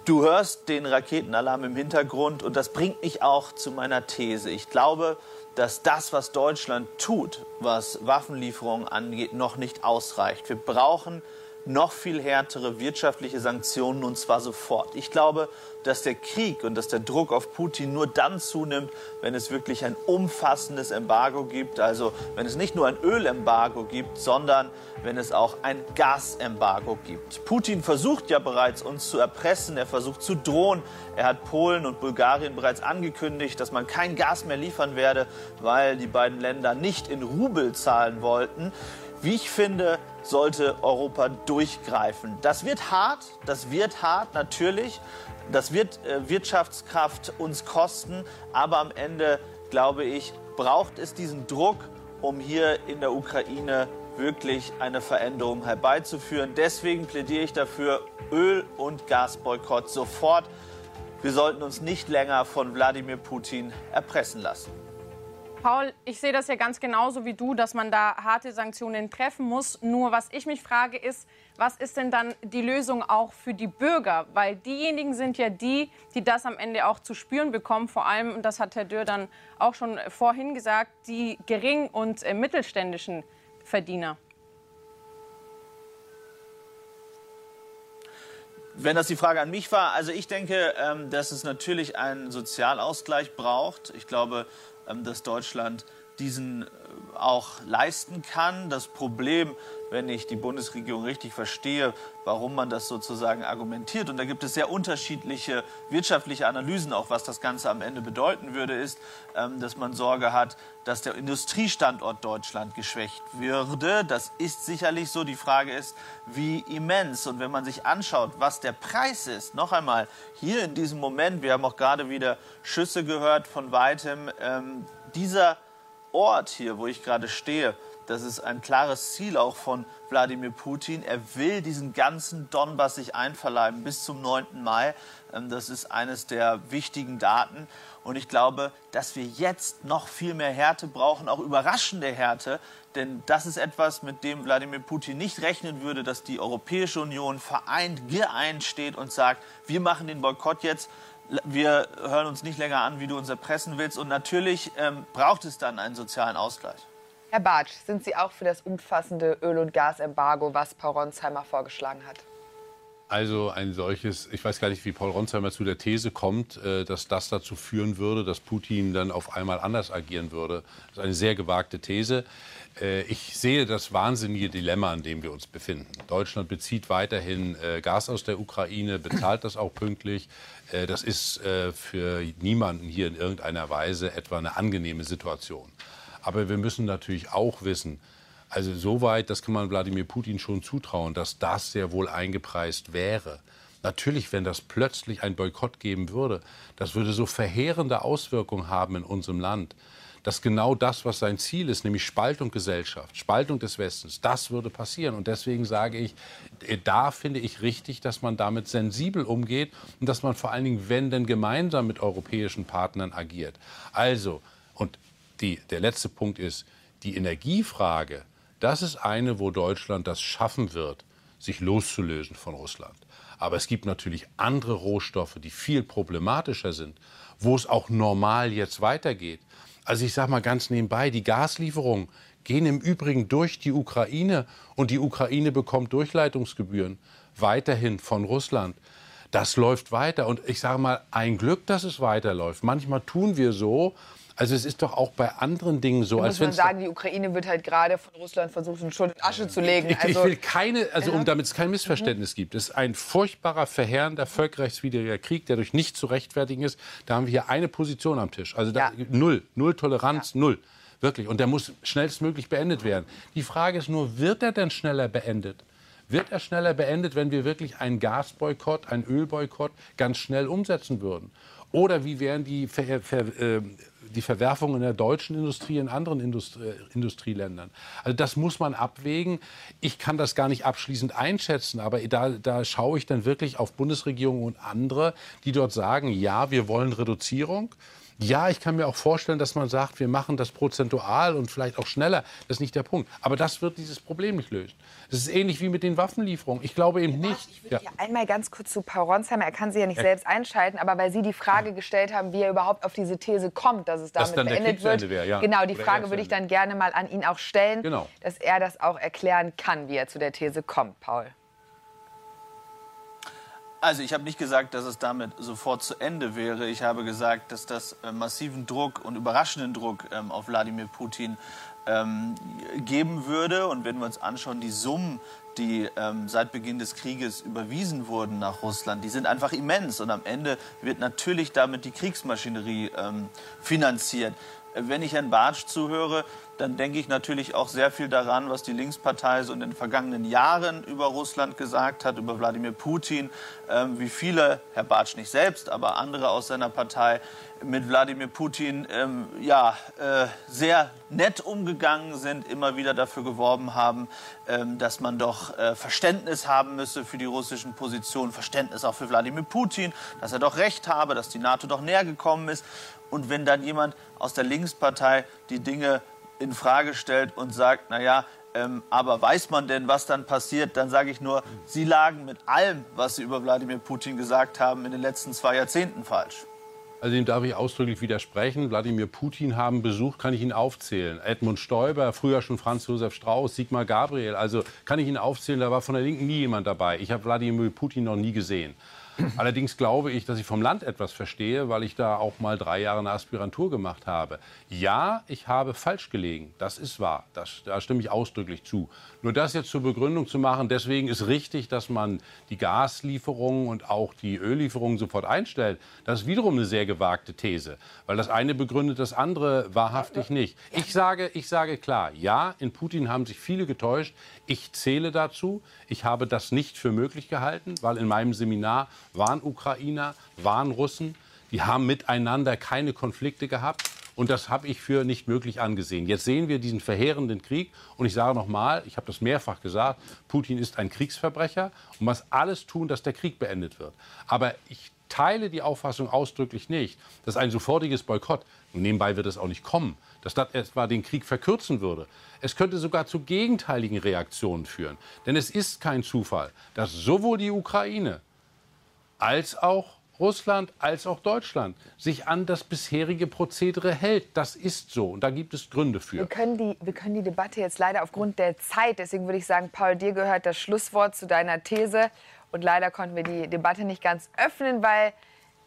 Du hörst den Raketenalarm im Hintergrund und das bringt mich auch zu meiner These. Ich glaube, dass das, was Deutschland tut, was Waffenlieferungen angeht, noch nicht ausreicht. Wir brauchen noch viel härtere wirtschaftliche Sanktionen und zwar sofort. Ich glaube, dass der Krieg und dass der Druck auf Putin nur dann zunimmt, wenn es wirklich ein umfassendes Embargo gibt. Also wenn es nicht nur ein Ölembargo gibt, sondern wenn es auch ein Gasembargo gibt. Putin versucht ja bereits, uns zu erpressen. Er versucht zu drohen. Er hat Polen und Bulgarien bereits angekündigt, dass man kein Gas mehr liefern werde, weil die beiden Länder nicht in Rubel zahlen wollten. Wie ich finde, sollte Europa durchgreifen. Das wird hart, das wird hart natürlich. Das wird äh, Wirtschaftskraft uns kosten, aber am Ende, glaube ich, braucht es diesen Druck, um hier in der Ukraine wirklich eine Veränderung herbeizuführen. Deswegen plädiere ich dafür, Öl- und Gasboykott sofort. Wir sollten uns nicht länger von Wladimir Putin erpressen lassen. Paul, ich sehe das ja ganz genauso wie du, dass man da harte Sanktionen treffen muss. Nur was ich mich frage ist, was ist denn dann die Lösung auch für die Bürger? Weil diejenigen sind ja die, die das am Ende auch zu spüren bekommen. Vor allem, und das hat Herr Dürr dann auch schon vorhin gesagt, die gering- und äh, mittelständischen Verdiener. Wenn das die Frage an mich war, also ich denke, ähm, dass es natürlich einen Sozialausgleich braucht. Ich glaube, dass Deutschland diesen äh, auch leisten kann. Das Problem, wenn ich die Bundesregierung richtig verstehe, warum man das sozusagen argumentiert, und da gibt es sehr unterschiedliche wirtschaftliche Analysen, auch was das Ganze am Ende bedeuten würde, ist, ähm, dass man Sorge hat, dass der Industriestandort Deutschland geschwächt würde. Das ist sicherlich so. Die Frage ist, wie immens. Und wenn man sich anschaut, was der Preis ist, noch einmal, hier in diesem Moment, wir haben auch gerade wieder Schüsse gehört von weitem, ähm, dieser Ort hier, wo ich gerade stehe, das ist ein klares Ziel auch von Wladimir Putin. Er will diesen ganzen Donbass sich einverleiben bis zum 9. Mai. Ähm, das ist eines der wichtigen Daten. Und ich glaube, dass wir jetzt noch viel mehr Härte brauchen, auch überraschende Härte. Denn das ist etwas, mit dem Wladimir Putin nicht rechnen würde, dass die Europäische Union vereint, geeint steht und sagt, wir machen den Boykott jetzt wir hören uns nicht länger an, wie du uns erpressen willst. Und natürlich ähm, braucht es dann einen sozialen Ausgleich. Herr Bartsch, sind Sie auch für das umfassende Öl- und Gasembargo, was Paul Ronsheimer vorgeschlagen hat? Also ein solches, ich weiß gar nicht, wie Paul Ronsheimer zu der These kommt, äh, dass das dazu führen würde, dass Putin dann auf einmal anders agieren würde. Das ist eine sehr gewagte These. Äh, ich sehe das wahnsinnige Dilemma, in dem wir uns befinden. Deutschland bezieht weiterhin äh, Gas aus der Ukraine, bezahlt das auch pünktlich. Das ist für niemanden hier in irgendeiner Weise etwa eine angenehme Situation. Aber wir müssen natürlich auch wissen, also soweit, das kann man Wladimir Putin schon zutrauen, dass das sehr wohl eingepreist wäre. Natürlich, wenn das plötzlich ein Boykott geben würde, das würde so verheerende Auswirkungen haben in unserem Land, dass genau das, was sein Ziel ist, nämlich Spaltung Gesellschaft, Spaltung des Westens, das würde passieren. Und deswegen sage ich, äh, da finde ich richtig, dass man damit sensibel umgeht und dass man vor allen Dingen, wenn denn gemeinsam mit europäischen Partnern agiert. Also, die, der letzte Punkt ist, die Energiefrage das ist eine, wo Deutschland das schaffen wird, sich loszulösen von Russland. Aber es gibt natürlich andere Rohstoffe, die viel problematischer sind, wo es auch normal jetzt weitergeht. Also ich sage mal ganz nebenbei, die Gaslieferungen gehen im Übrigen durch die Ukraine und die Ukraine bekommt Durchleitungsgebühren weiterhin von Russland. Das läuft weiter und ich sage mal, ein Glück, dass es weiterläuft. Manchmal tun wir so, also es ist doch auch bei anderen Dingen so. Da als muss man sagen, die Ukraine wird halt gerade von Russland versucht, in Schutt und Asche zu legen. Ich, also, ich will keine, also um damit es kein Missverständnis mhm. gibt, es ist ein furchtbarer, verheerender, völkerrechtswidriger Krieg, der durch nichts zu rechtfertigen ist. Da haben wir hier eine Position am Tisch. Also da, ja. null, null Toleranz, ja. null. Wirklich. Und der muss schnellstmöglich beendet werden. Die Frage ist nur, wird er denn schneller beendet? Wird er schneller beendet, wenn wir wirklich einen Gasboykott, einen Ölboykott ganz schnell umsetzen würden? Oder wie wären die Ver Ver äh, die Verwerfung in der deutschen Industrie in anderen Industrie, äh, Industrieländern. Also das muss man abwägen. Ich kann das gar nicht abschließend einschätzen, aber da, da schaue ich dann wirklich auf Bundesregierung und andere, die dort sagen, ja, wir wollen Reduzierung. Ja, ich kann mir auch vorstellen, dass man sagt, wir machen das prozentual und vielleicht auch schneller. Das ist nicht der Punkt. Aber das wird dieses Problem nicht lösen. Das ist ähnlich wie mit den Waffenlieferungen. Ich glaube eben nicht. Ich würde ja. einmal ganz kurz zu Paul Ronsheimer. Er kann sie ja nicht ja. selbst einschalten, aber weil Sie die Frage gestellt haben, wie er überhaupt auf diese These kommt, dass es damit beendet wird. Wär, ja. Genau, die Frage würde ich dann gerne mal an ihn auch stellen, genau. dass er das auch erklären kann, wie er zu der These kommt, Paul. Also ich habe nicht gesagt, dass es damit sofort zu Ende wäre. Ich habe gesagt, dass das äh, massiven Druck und überraschenden Druck ähm, auf Wladimir Putin ähm, geben würde. Und wenn wir uns anschauen, die Summen, die ähm, seit Beginn des Krieges überwiesen wurden nach Russland, die sind einfach immens. Und am Ende wird natürlich damit die Kriegsmaschinerie ähm, finanziert. Wenn ich Herrn Bartsch zuhöre, dann denke ich natürlich auch sehr viel daran, was die Linkspartei so in den vergangenen Jahren über Russland gesagt hat, über Wladimir Putin, ähm, wie viele, Herr Bartsch nicht selbst, aber andere aus seiner Partei mit Wladimir Putin ähm, ja, äh, sehr nett umgegangen sind, immer wieder dafür geworben haben, ähm, dass man doch äh, Verständnis haben müsse für die russischen Positionen, Verständnis auch für Wladimir Putin, dass er doch recht habe, dass die NATO doch näher gekommen ist. Und wenn dann jemand aus der Linkspartei die Dinge in Frage stellt und sagt, naja, ähm, aber weiß man denn, was dann passiert? Dann sage ich nur, Sie lagen mit allem, was Sie über Wladimir Putin gesagt haben, in den letzten zwei Jahrzehnten falsch. Also dem darf ich ausdrücklich widersprechen. Wladimir Putin haben besucht, kann ich Ihnen aufzählen. Edmund Stoiber, früher schon Franz Josef Strauß, Sigmar Gabriel. Also kann ich Ihnen aufzählen, da war von der Linken nie jemand dabei. Ich habe Wladimir Putin noch nie gesehen. Allerdings glaube ich, dass ich vom Land etwas verstehe, weil ich da auch mal drei Jahre eine Aspirantur gemacht habe. Ja, ich habe falsch gelegen. Das ist wahr. Das, da stimme ich ausdrücklich zu. Nur das jetzt zur Begründung zu machen, deswegen ist richtig, dass man die Gaslieferungen und auch die Öllieferungen sofort einstellt. Das ist wiederum eine sehr gewagte These, weil das eine begründet das andere wahrhaftig nicht. Ich sage, ich sage klar, ja, in Putin haben sich viele getäuscht. Ich zähle dazu. Ich habe das nicht für möglich gehalten, weil in meinem Seminar waren Ukrainer, waren Russen. Die haben miteinander keine Konflikte gehabt. Und das habe ich für nicht möglich angesehen. Jetzt sehen wir diesen verheerenden Krieg. Und ich sage nochmal, ich habe das mehrfach gesagt, Putin ist ein Kriegsverbrecher und muss alles tun, dass der Krieg beendet wird. Aber ich teile die Auffassung ausdrücklich nicht, dass ein sofortiges Boykott, nebenbei wird es auch nicht kommen, dass das etwa den Krieg verkürzen würde. Es könnte sogar zu gegenteiligen Reaktionen führen. Denn es ist kein Zufall, dass sowohl die Ukraine als auch Russland als auch Deutschland sich an das bisherige Prozedere hält. Das ist so und da gibt es Gründe für. Wir können, die, wir können die Debatte jetzt leider aufgrund der Zeit, deswegen würde ich sagen, Paul, dir gehört das Schlusswort zu deiner These. Und leider konnten wir die Debatte nicht ganz öffnen, weil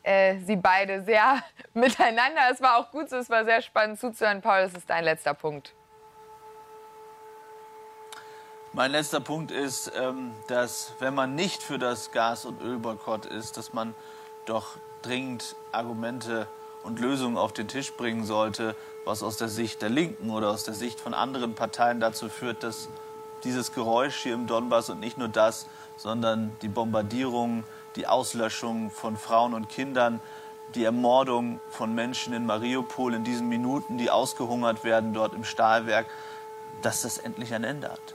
äh, sie beide sehr *laughs* miteinander. Es war auch gut so, es war sehr spannend zuzuhören. Paul, das ist dein letzter Punkt. Mein letzter Punkt ist, ähm, dass wenn man nicht für das Gas- und Ölboykott ist, dass man doch dringend Argumente und Lösungen auf den Tisch bringen sollte, was aus der Sicht der Linken oder aus der Sicht von anderen Parteien dazu führt, dass dieses Geräusch hier im Donbass und nicht nur das, sondern die Bombardierung, die Auslöschung von Frauen und Kindern, die Ermordung von Menschen in Mariupol in diesen Minuten, die ausgehungert werden dort im Stahlwerk, dass das endlich ein Ende hat.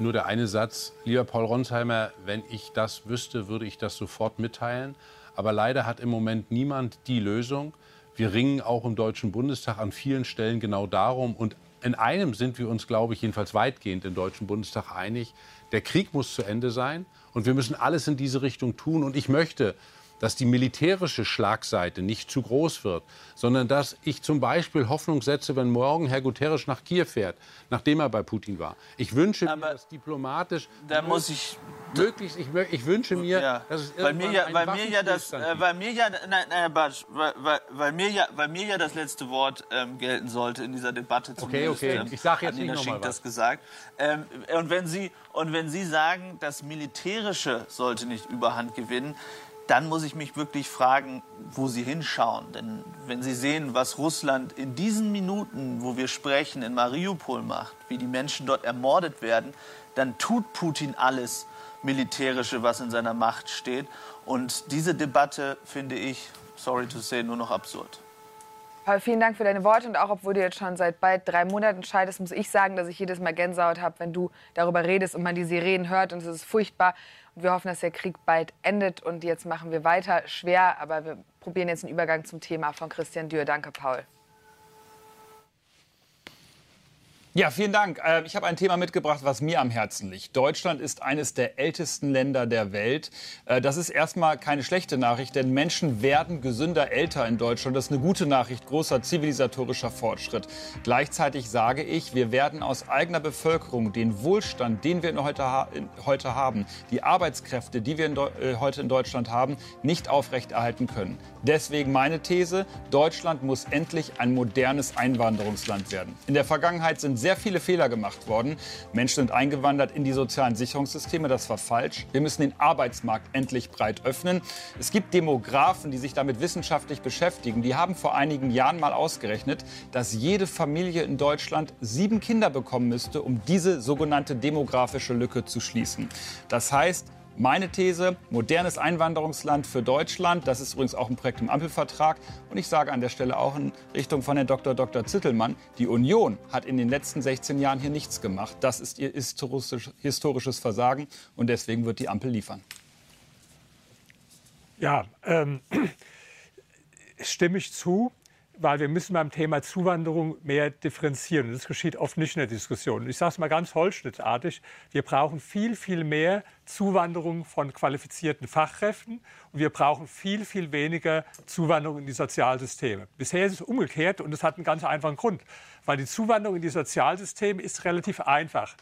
Nur der eine Satz, lieber Paul Ronsheimer, wenn ich das wüsste, würde ich das sofort mitteilen. Aber leider hat im Moment niemand die Lösung. Wir ringen auch im Deutschen Bundestag an vielen Stellen genau darum. Und in einem sind wir uns, glaube ich, jedenfalls weitgehend im Deutschen Bundestag einig. Der Krieg muss zu Ende sein und wir müssen alles in diese Richtung tun. Und ich möchte, dass die militärische Schlagseite nicht zu groß wird, sondern dass ich zum Beispiel Hoffnung setze, wenn morgen Herr Guterres nach Kiew fährt, nachdem er bei Putin war. Ich wünsche mir, dass diplomatisch da muss ich möglichst ich, ich wünsche mir, ja. dass es weil mir ja, weil mir ja das, äh, weil mir ja, nein, nein, Batsch, weil, weil, weil mir ja, weil mir ja das letzte Wort ähm, gelten sollte in dieser Debatte. Okay, okay. ähm, Ich sage jetzt hat Nina nicht noch mal Schink was. das gesagt. Ähm, und wenn Sie und wenn Sie sagen, das Militärische sollte nicht Überhand gewinnen, dann muss ich mich wirklich fragen, wo Sie hinschauen. Denn wenn Sie sehen, was Russland in diesen Minuten, wo wir sprechen, in Mariupol macht, wie die Menschen dort ermordet werden, dann tut Putin alles Militärische, was in seiner Macht steht. Und diese Debatte finde ich, sorry to say, nur noch absurd. Paul, vielen Dank für deine Worte. Und auch obwohl du jetzt schon seit bald drei Monaten scheidest, muss ich sagen, dass ich jedes Mal Gänsehaut habe, wenn du darüber redest und man die Sirenen hört. Und es ist furchtbar. Und wir hoffen, dass der Krieg bald endet. Und jetzt machen wir weiter. Schwer, aber wir probieren jetzt einen Übergang zum Thema von Christian Dürr. Danke, Paul. Ja, vielen Dank. Äh, Ich habe ein Thema mitgebracht, was mir am Herzen liegt. Deutschland ist eines der ältesten Länder der Welt. Äh, Das ist erstmal keine schlechte Nachricht, denn Menschen werden gesünder älter in Deutschland. Das ist eine gute Nachricht, großer zivilisatorischer Fortschritt. Gleichzeitig sage ich, wir werden aus eigener Bevölkerung den Wohlstand, den wir heute, heute haben, die Arbeitskräfte, die wir in äh, heute in Deutschland haben, nicht aufrechterhalten können. Deswegen meine These, Deutschland muss endlich ein modernes Einwanderungsland werden. In der Vergangenheit sind sehr viele Fehler gemacht worden. Menschen sind eingewandert in die sozialen Sicherungssysteme, das war falsch. Wir müssen den Arbeitsmarkt endlich breit öffnen. Es gibt Demografen, die sich damit wissenschaftlich beschäftigen. Die haben vor einigen Jahren mal ausgerechnet, dass jede Familie in Deutschland sieben Kinder bekommen müsste, um diese sogenannte demografische Lücke zu schließen. Das heißt, meine These, modernes Einwanderungsland für Deutschland. Das ist übrigens auch ein Projekt im Ampelvertrag. Und ich sage an der Stelle auch in Richtung von Herrn Dr. Dr. Zittelmann, die Union hat in den letzten 16 Jahren hier nichts gemacht. Das ist ihr historisch, historisches Versagen und deswegen wird die Ampel liefern. Ja, ähm, *clears throat* stimme ich zu, weil wir müssen beim Thema Zuwanderung mehr differenzieren. Und das geschieht oft nicht in der Diskussion. Ich sage es mal ganz holzschnittartig, wir brauchen viel, viel mehr Zuwanderung von qualifizierten Fachkräften und wir brauchen viel, viel weniger Zuwanderung in die Sozialsysteme. Bisher ist es umgekehrt und das hat einen ganz einfachen Grund, weil die Zuwanderung in die Sozialsysteme ist relativ einfach.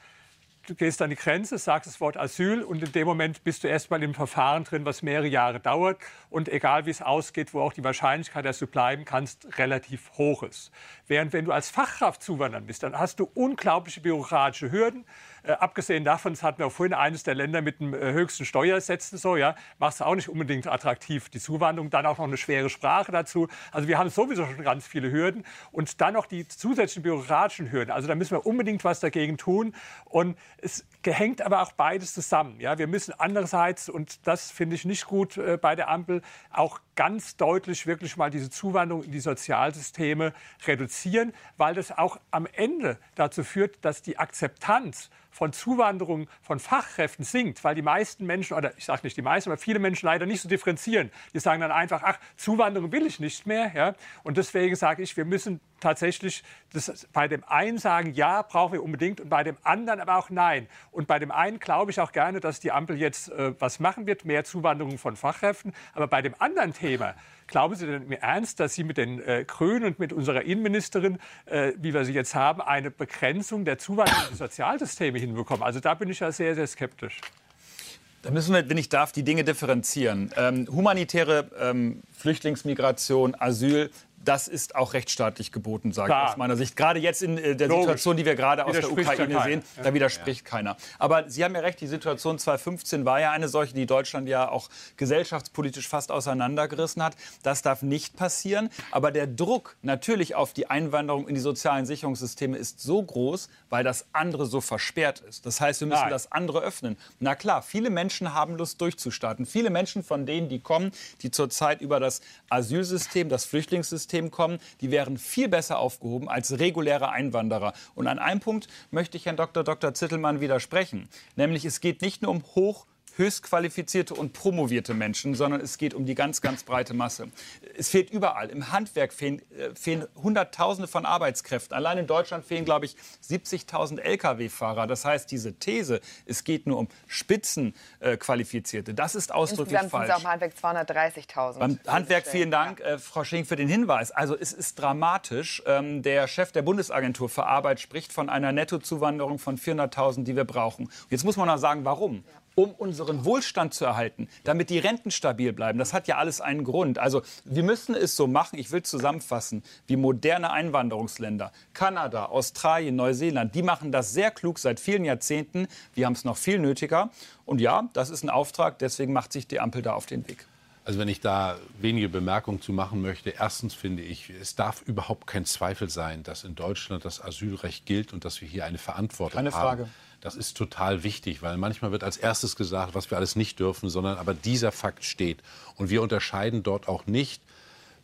Du gehst an die Grenze, sagst das Wort Asyl und in dem Moment bist du erstmal im Verfahren drin, was mehrere Jahre dauert und egal wie es ausgeht, wo auch die Wahrscheinlichkeit, dass du bleiben kannst, relativ hoch ist. Während wenn du als Fachkraft zuwandern bist, dann hast du unglaubliche bürokratische Hürden. Äh, abgesehen davon, das hatten wir vorhin, eines der Länder mit dem äh, höchsten Steuersätzen so, ja, machst du auch nicht unbedingt attraktiv die Zuwanderung, dann auch noch eine schwere Sprache dazu. Also wir haben sowieso schon ganz viele Hürden und dann noch die zusätzlichen bürokratischen Hürden. Also da müssen wir unbedingt was dagegen tun und es hängt aber auch beides zusammen. Ja, wir müssen andererseits und das finde ich nicht gut äh, bei der Ampel auch ganz deutlich wirklich mal diese Zuwanderung in die Sozialsysteme reduzieren, weil das auch am Ende dazu führt, dass die Akzeptanz von Zuwanderung von Fachkräften sinkt, weil die meisten Menschen, oder ich sage nicht die meisten, aber viele Menschen leider nicht so differenzieren. Die sagen dann einfach, ach, Zuwanderung will ich nicht mehr. Ja? Und deswegen sage ich, wir müssen tatsächlich das bei dem einen sagen, ja, brauchen wir unbedingt, und bei dem anderen aber auch nein. Und bei dem einen glaube ich auch gerne, dass die Ampel jetzt äh, was machen wird, mehr Zuwanderung von Fachkräften. Aber bei dem anderen Thema, Glauben Sie denn mir ernst, dass Sie mit den äh, Grünen und mit unserer Innenministerin, äh, wie wir sie jetzt haben, eine Begrenzung der Zuwanderung in Sozialsysteme hinbekommen? Also da bin ich ja sehr, sehr skeptisch. Da müssen wir, wenn ich darf, die Dinge differenzieren. Ähm, humanitäre ähm, Flüchtlingsmigration, Asyl das ist auch rechtsstaatlich geboten, sage ich aus meiner Sicht. Gerade jetzt in äh, der Logisch. Situation, die wir gerade aus der Ukraine ja sehen, da widerspricht ja. keiner. Aber Sie haben ja recht, die Situation 2015 war ja eine solche, die Deutschland ja auch gesellschaftspolitisch fast auseinandergerissen hat. Das darf nicht passieren. Aber der Druck natürlich auf die Einwanderung in die sozialen Sicherungssysteme ist so groß, weil das andere so versperrt ist. Das heißt, wir müssen Nein. das andere öffnen. Na klar, viele Menschen haben Lust durchzustarten. Viele Menschen von denen, die kommen, die zurzeit über das Asylsystem, das Flüchtlingssystem, System kommen, die wären viel besser aufgehoben als reguläre Einwanderer. Und an einem Punkt möchte ich Herrn Dr. Dr. Zittelmann widersprechen. Nämlich es geht nicht nur um hoch höchstqualifizierte und promovierte Menschen, sondern es geht um die ganz, ganz breite Masse. Es fehlt überall. Im Handwerk fehlen, äh, fehlen Hunderttausende von Arbeitskräften. Allein in Deutschland fehlen, glaube ich, 70.000 Lkw-Fahrer. Das heißt, diese These, es geht nur um Spitzenqualifizierte, äh, das ist ausdrücklich Insgesamt falsch. Sind es auch im Handwerk 230.000. Beim Handwerk vielen Dank, äh, Frau Sching, für den Hinweis. Also es ist dramatisch. Ähm, der Chef der Bundesagentur für Arbeit spricht von einer Nettozuwanderung von 400.000, die wir brauchen. Jetzt muss man noch sagen, warum. Ja um unseren Wohlstand zu erhalten, damit die Renten stabil bleiben. Das hat ja alles einen Grund. Also wir müssen es so machen, ich will zusammenfassen, wie moderne Einwanderungsländer, Kanada, Australien, Neuseeland, die machen das sehr klug seit vielen Jahrzehnten. Wir haben es noch viel nötiger. Und ja, das ist ein Auftrag, deswegen macht sich die Ampel da auf den Weg. Also wenn ich da wenige Bemerkungen zu machen möchte. Erstens finde ich, es darf überhaupt kein Zweifel sein, dass in Deutschland das Asylrecht gilt und dass wir hier eine Verantwortung Keine Frage. Das ist total wichtig, weil manchmal wird als erstes gesagt, was wir alles nicht dürfen, sondern aber dieser Fakt steht. Und wir unterscheiden dort auch nicht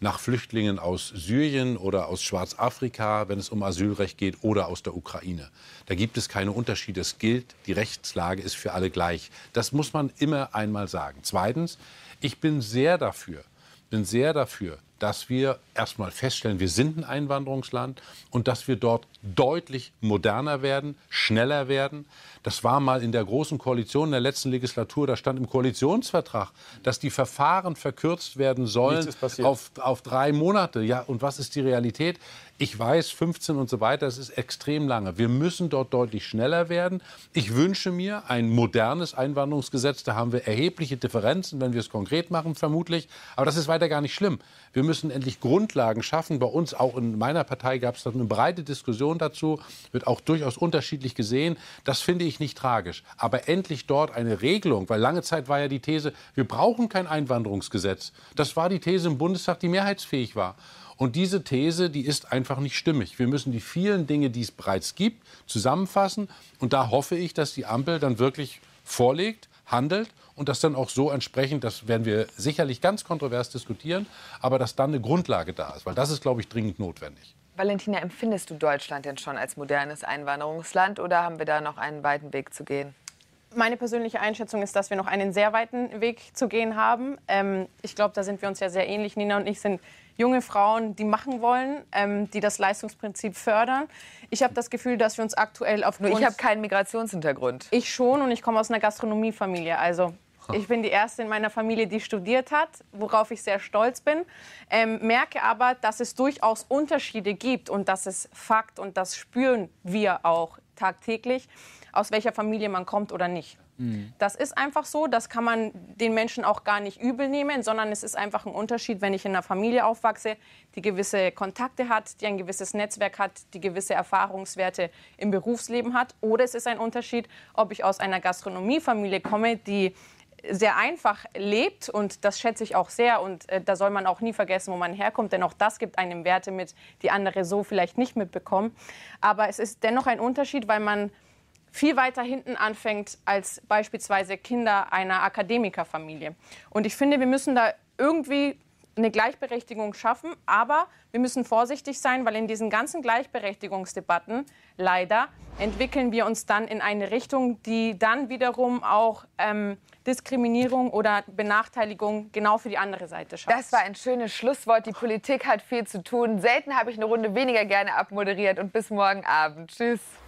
nach Flüchtlingen aus Syrien oder aus Schwarzafrika, wenn es um Asylrecht geht, oder aus der Ukraine. Da gibt es keine Unterschiede. Es gilt, die Rechtslage ist für alle gleich. Das muss man immer einmal sagen. Zweitens, ich bin sehr dafür, bin sehr dafür, dass wir erstmal feststellen, wir sind ein Einwanderungsland und dass wir dort deutlich moderner werden, schneller werden. Das war mal in der großen Koalition in der letzten Legislatur, da stand im Koalitionsvertrag, dass die Verfahren verkürzt werden sollen auf, auf drei Monate. Ja, und was ist die Realität? Ich weiß, 15 und so weiter, das ist extrem lange. Wir müssen dort deutlich schneller werden. Ich wünsche mir ein modernes Einwanderungsgesetz. Da haben wir erhebliche Differenzen, wenn wir es konkret machen, vermutlich. Aber das ist weiter gar nicht schlimm. Wir müssen endlich Grundlagen schaffen. Bei uns, auch in meiner Partei, gab es eine breite Diskussion dazu. Wird auch durchaus unterschiedlich gesehen. Das finde ich nicht tragisch. Aber endlich dort eine Regelung, weil lange Zeit war ja die These, wir brauchen kein Einwanderungsgesetz. Das war die These im Bundestag, die mehrheitsfähig war. Und diese These, die ist einfach nicht stimmig. Wir müssen die vielen Dinge, die es bereits gibt, zusammenfassen. Und da hoffe ich, dass die Ampel dann wirklich vorlegt, handelt und das dann auch so entsprechend, das werden wir sicherlich ganz kontrovers diskutieren, aber dass dann eine Grundlage da ist, weil das ist, glaube ich, dringend notwendig. Valentina, empfindest du Deutschland denn schon als modernes Einwanderungsland oder haben wir da noch einen weiten Weg zu gehen? Meine persönliche Einschätzung ist, dass wir noch einen sehr weiten Weg zu gehen haben. Ähm, ich glaube, da sind wir uns ja sehr ähnlich. Nina und ich sind junge Frauen, die machen wollen, ähm, die das Leistungsprinzip fördern. Ich habe das Gefühl, dass wir uns aktuell auf Nur ich habe keinen Migrationshintergrund. Ich schon und ich komme aus einer Gastronomiefamilie. Also ich bin die erste in meiner Familie, die studiert hat, worauf ich sehr stolz bin. Ähm, merke aber, dass es durchaus Unterschiede gibt und das ist Fakt und das spüren wir auch tagtäglich, aus welcher Familie man kommt oder nicht. Mhm. Das ist einfach so, das kann man den Menschen auch gar nicht übel nehmen, sondern es ist einfach ein Unterschied, wenn ich in einer Familie aufwachse, die gewisse Kontakte hat, die ein gewisses Netzwerk hat, die gewisse Erfahrungswerte im Berufsleben hat. Oder es ist ein Unterschied, ob ich aus einer Gastronomiefamilie komme, die sehr einfach lebt und das schätze ich auch sehr und äh, da soll man auch nie vergessen, wo man herkommt, denn auch das gibt einem Werte mit, die andere so vielleicht nicht mitbekommen. Aber es ist dennoch ein Unterschied, weil man viel weiter hinten anfängt als beispielsweise Kinder einer Akademikerfamilie. Und ich finde, wir müssen da irgendwie eine Gleichberechtigung schaffen. Aber wir müssen vorsichtig sein, weil in diesen ganzen Gleichberechtigungsdebatten leider entwickeln wir uns dann in eine Richtung, die dann wiederum auch ähm, Diskriminierung oder Benachteiligung genau für die andere Seite schafft. Das war ein schönes Schlusswort. Die Politik hat viel zu tun. Selten habe ich eine Runde weniger gerne abmoderiert. Und bis morgen Abend. Tschüss. Tschüss.